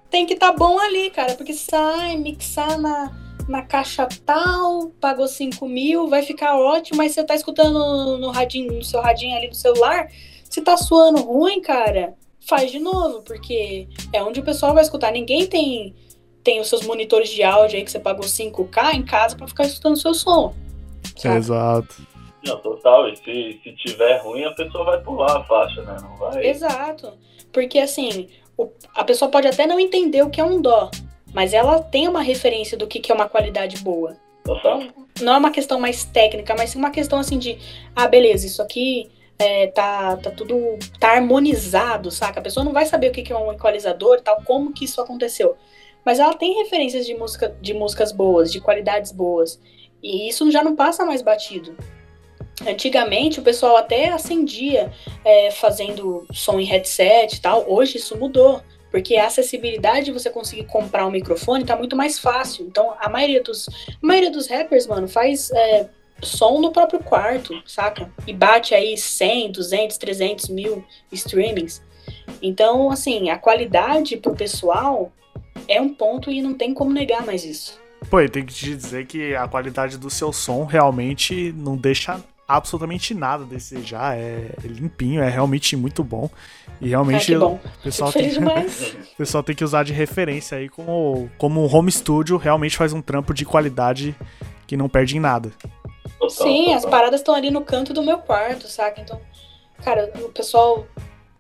Tem que tá bom ali, cara, porque sai, mixar na na caixa tal, pagou 5 mil, vai ficar ótimo, mas você tá escutando no radinho, no seu radinho ali do celular, se tá suando ruim, cara, faz de novo, porque é onde o pessoal vai escutar. Ninguém tem tem os seus monitores de áudio aí que você pagou 5K em casa para ficar escutando o seu som. Sabe? Exato. Não, total. E se, se tiver ruim, a pessoa vai pular a faixa, né? Não vai. Exato. Porque assim, o, a pessoa pode até não entender o que é um dó, mas ela tem uma referência do que, que é uma qualidade boa. Então, não é uma questão mais técnica, mas sim uma questão assim de, ah, beleza, isso aqui é, tá, tá tudo tá harmonizado, saca? A pessoa não vai saber o que, que é um equalizador tal, como que isso aconteceu. Mas ela tem referências de música, de músicas boas, de qualidades boas. E isso já não passa mais batido. Antigamente o pessoal até acendia é, fazendo som em headset e tal. Hoje isso mudou. Porque a acessibilidade de você conseguir comprar um microfone tá muito mais fácil. Então a maioria dos, a maioria dos rappers, mano, faz é, som no próprio quarto, saca? E bate aí 100, 200, 300 mil streamings. Então, assim, a qualidade pro pessoal é um ponto e não tem como negar mais isso. Pô, eu tenho que te dizer que a qualidade do seu som realmente não deixa absolutamente nada a desejar. É limpinho, é realmente muito bom. E realmente ah, o pessoal tem, o pessoal tem que usar de referência aí como, como um home studio realmente faz um trampo de qualidade que não perde em nada. Sim, as paradas estão ali no canto do meu quarto, saca? Então, cara, o pessoal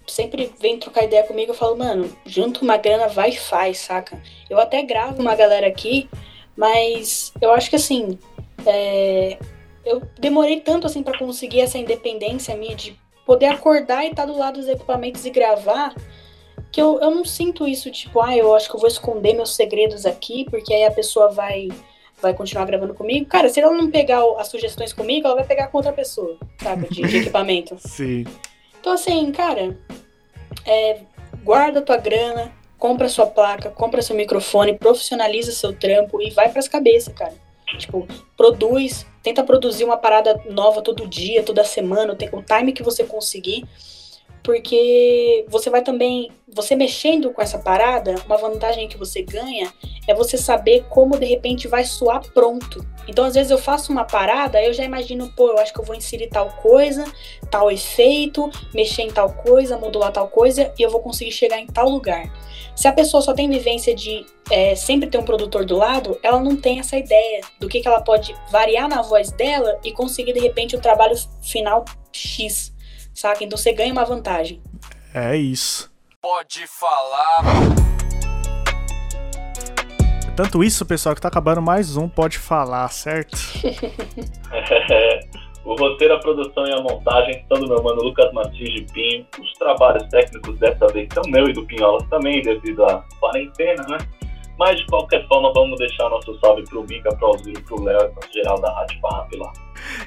sempre vem trocar ideia comigo, eu falo, mano, junto uma grana, vai e faz, saca? Eu até gravo uma galera aqui, mas eu acho que assim, é, eu demorei tanto assim para conseguir essa independência minha de poder acordar e estar tá do lado dos equipamentos e gravar, que eu, eu não sinto isso, tipo, ah, eu acho que eu vou esconder meus segredos aqui, porque aí a pessoa vai vai continuar gravando comigo. Cara, se ela não pegar as sugestões comigo, ela vai pegar com outra pessoa, sabe? De, de equipamento. Sim. Então, assim, cara, é, guarda tua grana, compra sua placa, compra seu microfone, profissionaliza seu trampo e vai pras cabeças, cara. Tipo, produz, tenta produzir uma parada nova todo dia, toda semana, o time que você conseguir porque você vai também, você mexendo com essa parada, uma vantagem que você ganha é você saber como de repente vai soar pronto. Então, às vezes eu faço uma parada, eu já imagino, pô, eu acho que eu vou inserir tal coisa, tal efeito, mexer em tal coisa, modular tal coisa e eu vou conseguir chegar em tal lugar. Se a pessoa só tem vivência de é, sempre ter um produtor do lado, ela não tem essa ideia do que, que ela pode variar na voz dela e conseguir de repente o trabalho final X saca? Então você ganha uma vantagem. É isso. Pode falar. Tanto isso, pessoal, que tá acabando mais um Pode Falar, certo? o roteiro, a produção e a montagem são do meu mano Lucas Martins de Pinho. Os trabalhos técnicos dessa vez são meu e do Pinholas também, devido à quarentena, né? Mas de qualquer forma, vamos deixar nosso salve pro Bica, pro Alziro, pro Léo e pro geral da Rádio Farrap lá.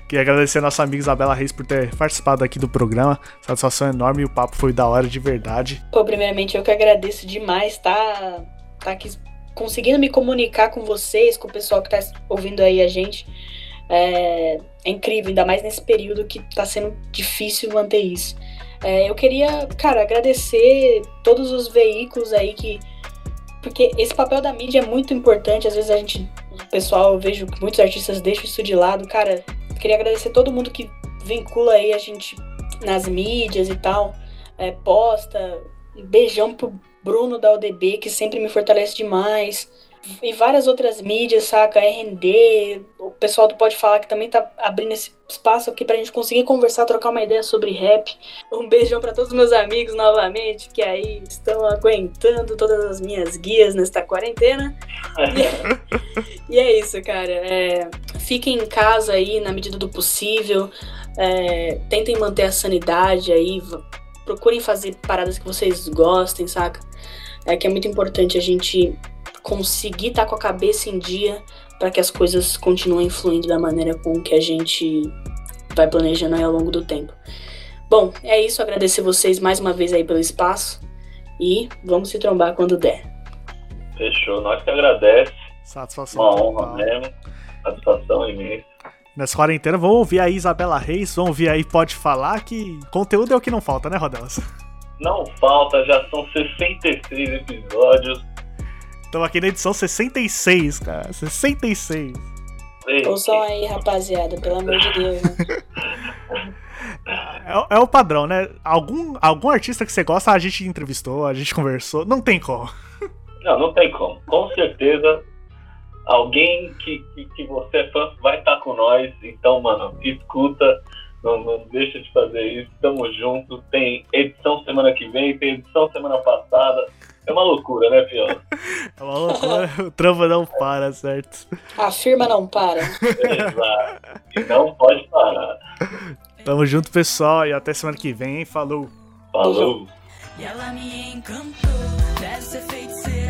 Queria agradecer a nossa amiga Isabela Reis por ter participado aqui do programa. Satisfação enorme e o papo foi da hora de verdade. Pô, primeiramente eu que agradeço demais, tá, tá aqui conseguindo me comunicar com vocês, com o pessoal que tá ouvindo aí a gente. É, é incrível, ainda mais nesse período que tá sendo difícil manter isso. É, eu queria, cara, agradecer todos os veículos aí que porque esse papel da mídia é muito importante. Às vezes a gente, o pessoal, eu vejo que muitos artistas deixam isso de lado. Cara, queria agradecer todo mundo que vincula aí a gente nas mídias e tal, é, posta. Um beijão pro Bruno da UDB, que sempre me fortalece demais e várias outras mídias, saca? RD, o pessoal do Pode Falar que também tá abrindo esse espaço aqui pra gente conseguir conversar, trocar uma ideia sobre rap. Um beijão para todos os meus amigos novamente, que aí estão aguentando todas as minhas guias nesta quarentena. e, e é isso, cara. É, fiquem em casa aí na medida do possível. É, tentem manter a sanidade aí. Procurem fazer paradas que vocês gostem, saca? É que é muito importante a gente conseguir estar tá com a cabeça em dia para que as coisas continuem fluindo da maneira com que a gente vai planejando aí ao longo do tempo. Bom, é isso. Agradecer vocês mais uma vez aí pelo espaço e vamos se trombar quando der. Fechou. Nós que agradece. Satisfação. Uma honra mesmo. Satisfação imensa. Nessa quarentena, vamos ouvir aí Isabela Reis, vamos ouvir aí Pode Falar, que conteúdo é o que não falta, né, Rodelas? Não falta, já são 63 episódios. Estamos aqui na edição 66, cara. 66. Ouçam aí, rapaziada, pelo amor de Deus. Né? É, é, o padrão, né? Algum, algum artista que você gosta, a gente entrevistou, a gente conversou. Não tem como. Não, não tem como. Com certeza, alguém que, que, que você é fã vai estar com nós. Então, mano, escuta. Não, não deixa de fazer isso. Tamo junto. Tem edição semana que vem, tem edição semana passada. É uma loucura, né, Fiona? É uma loucura, o trampo não para, certo? A firma não para. Exato. E não pode parar. Tamo junto, pessoal, e até semana que vem. Falou. Falou. E ela me encantou, deve ser feiticeira.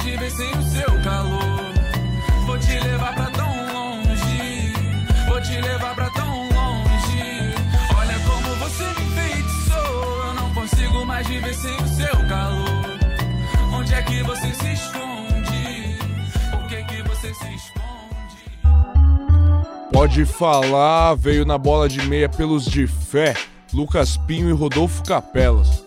mais viver sem o seu calor. Vou te levar pra tão longe, vou te levar pra tão longe. Olha como você me enfeitiçou, eu não consigo mais viver sem o seu calor. Onde é que você se esconde? Por que que você se esconde? Pode falar, veio na bola de meia pelos de fé, Lucas Pinho e Rodolfo Capelas.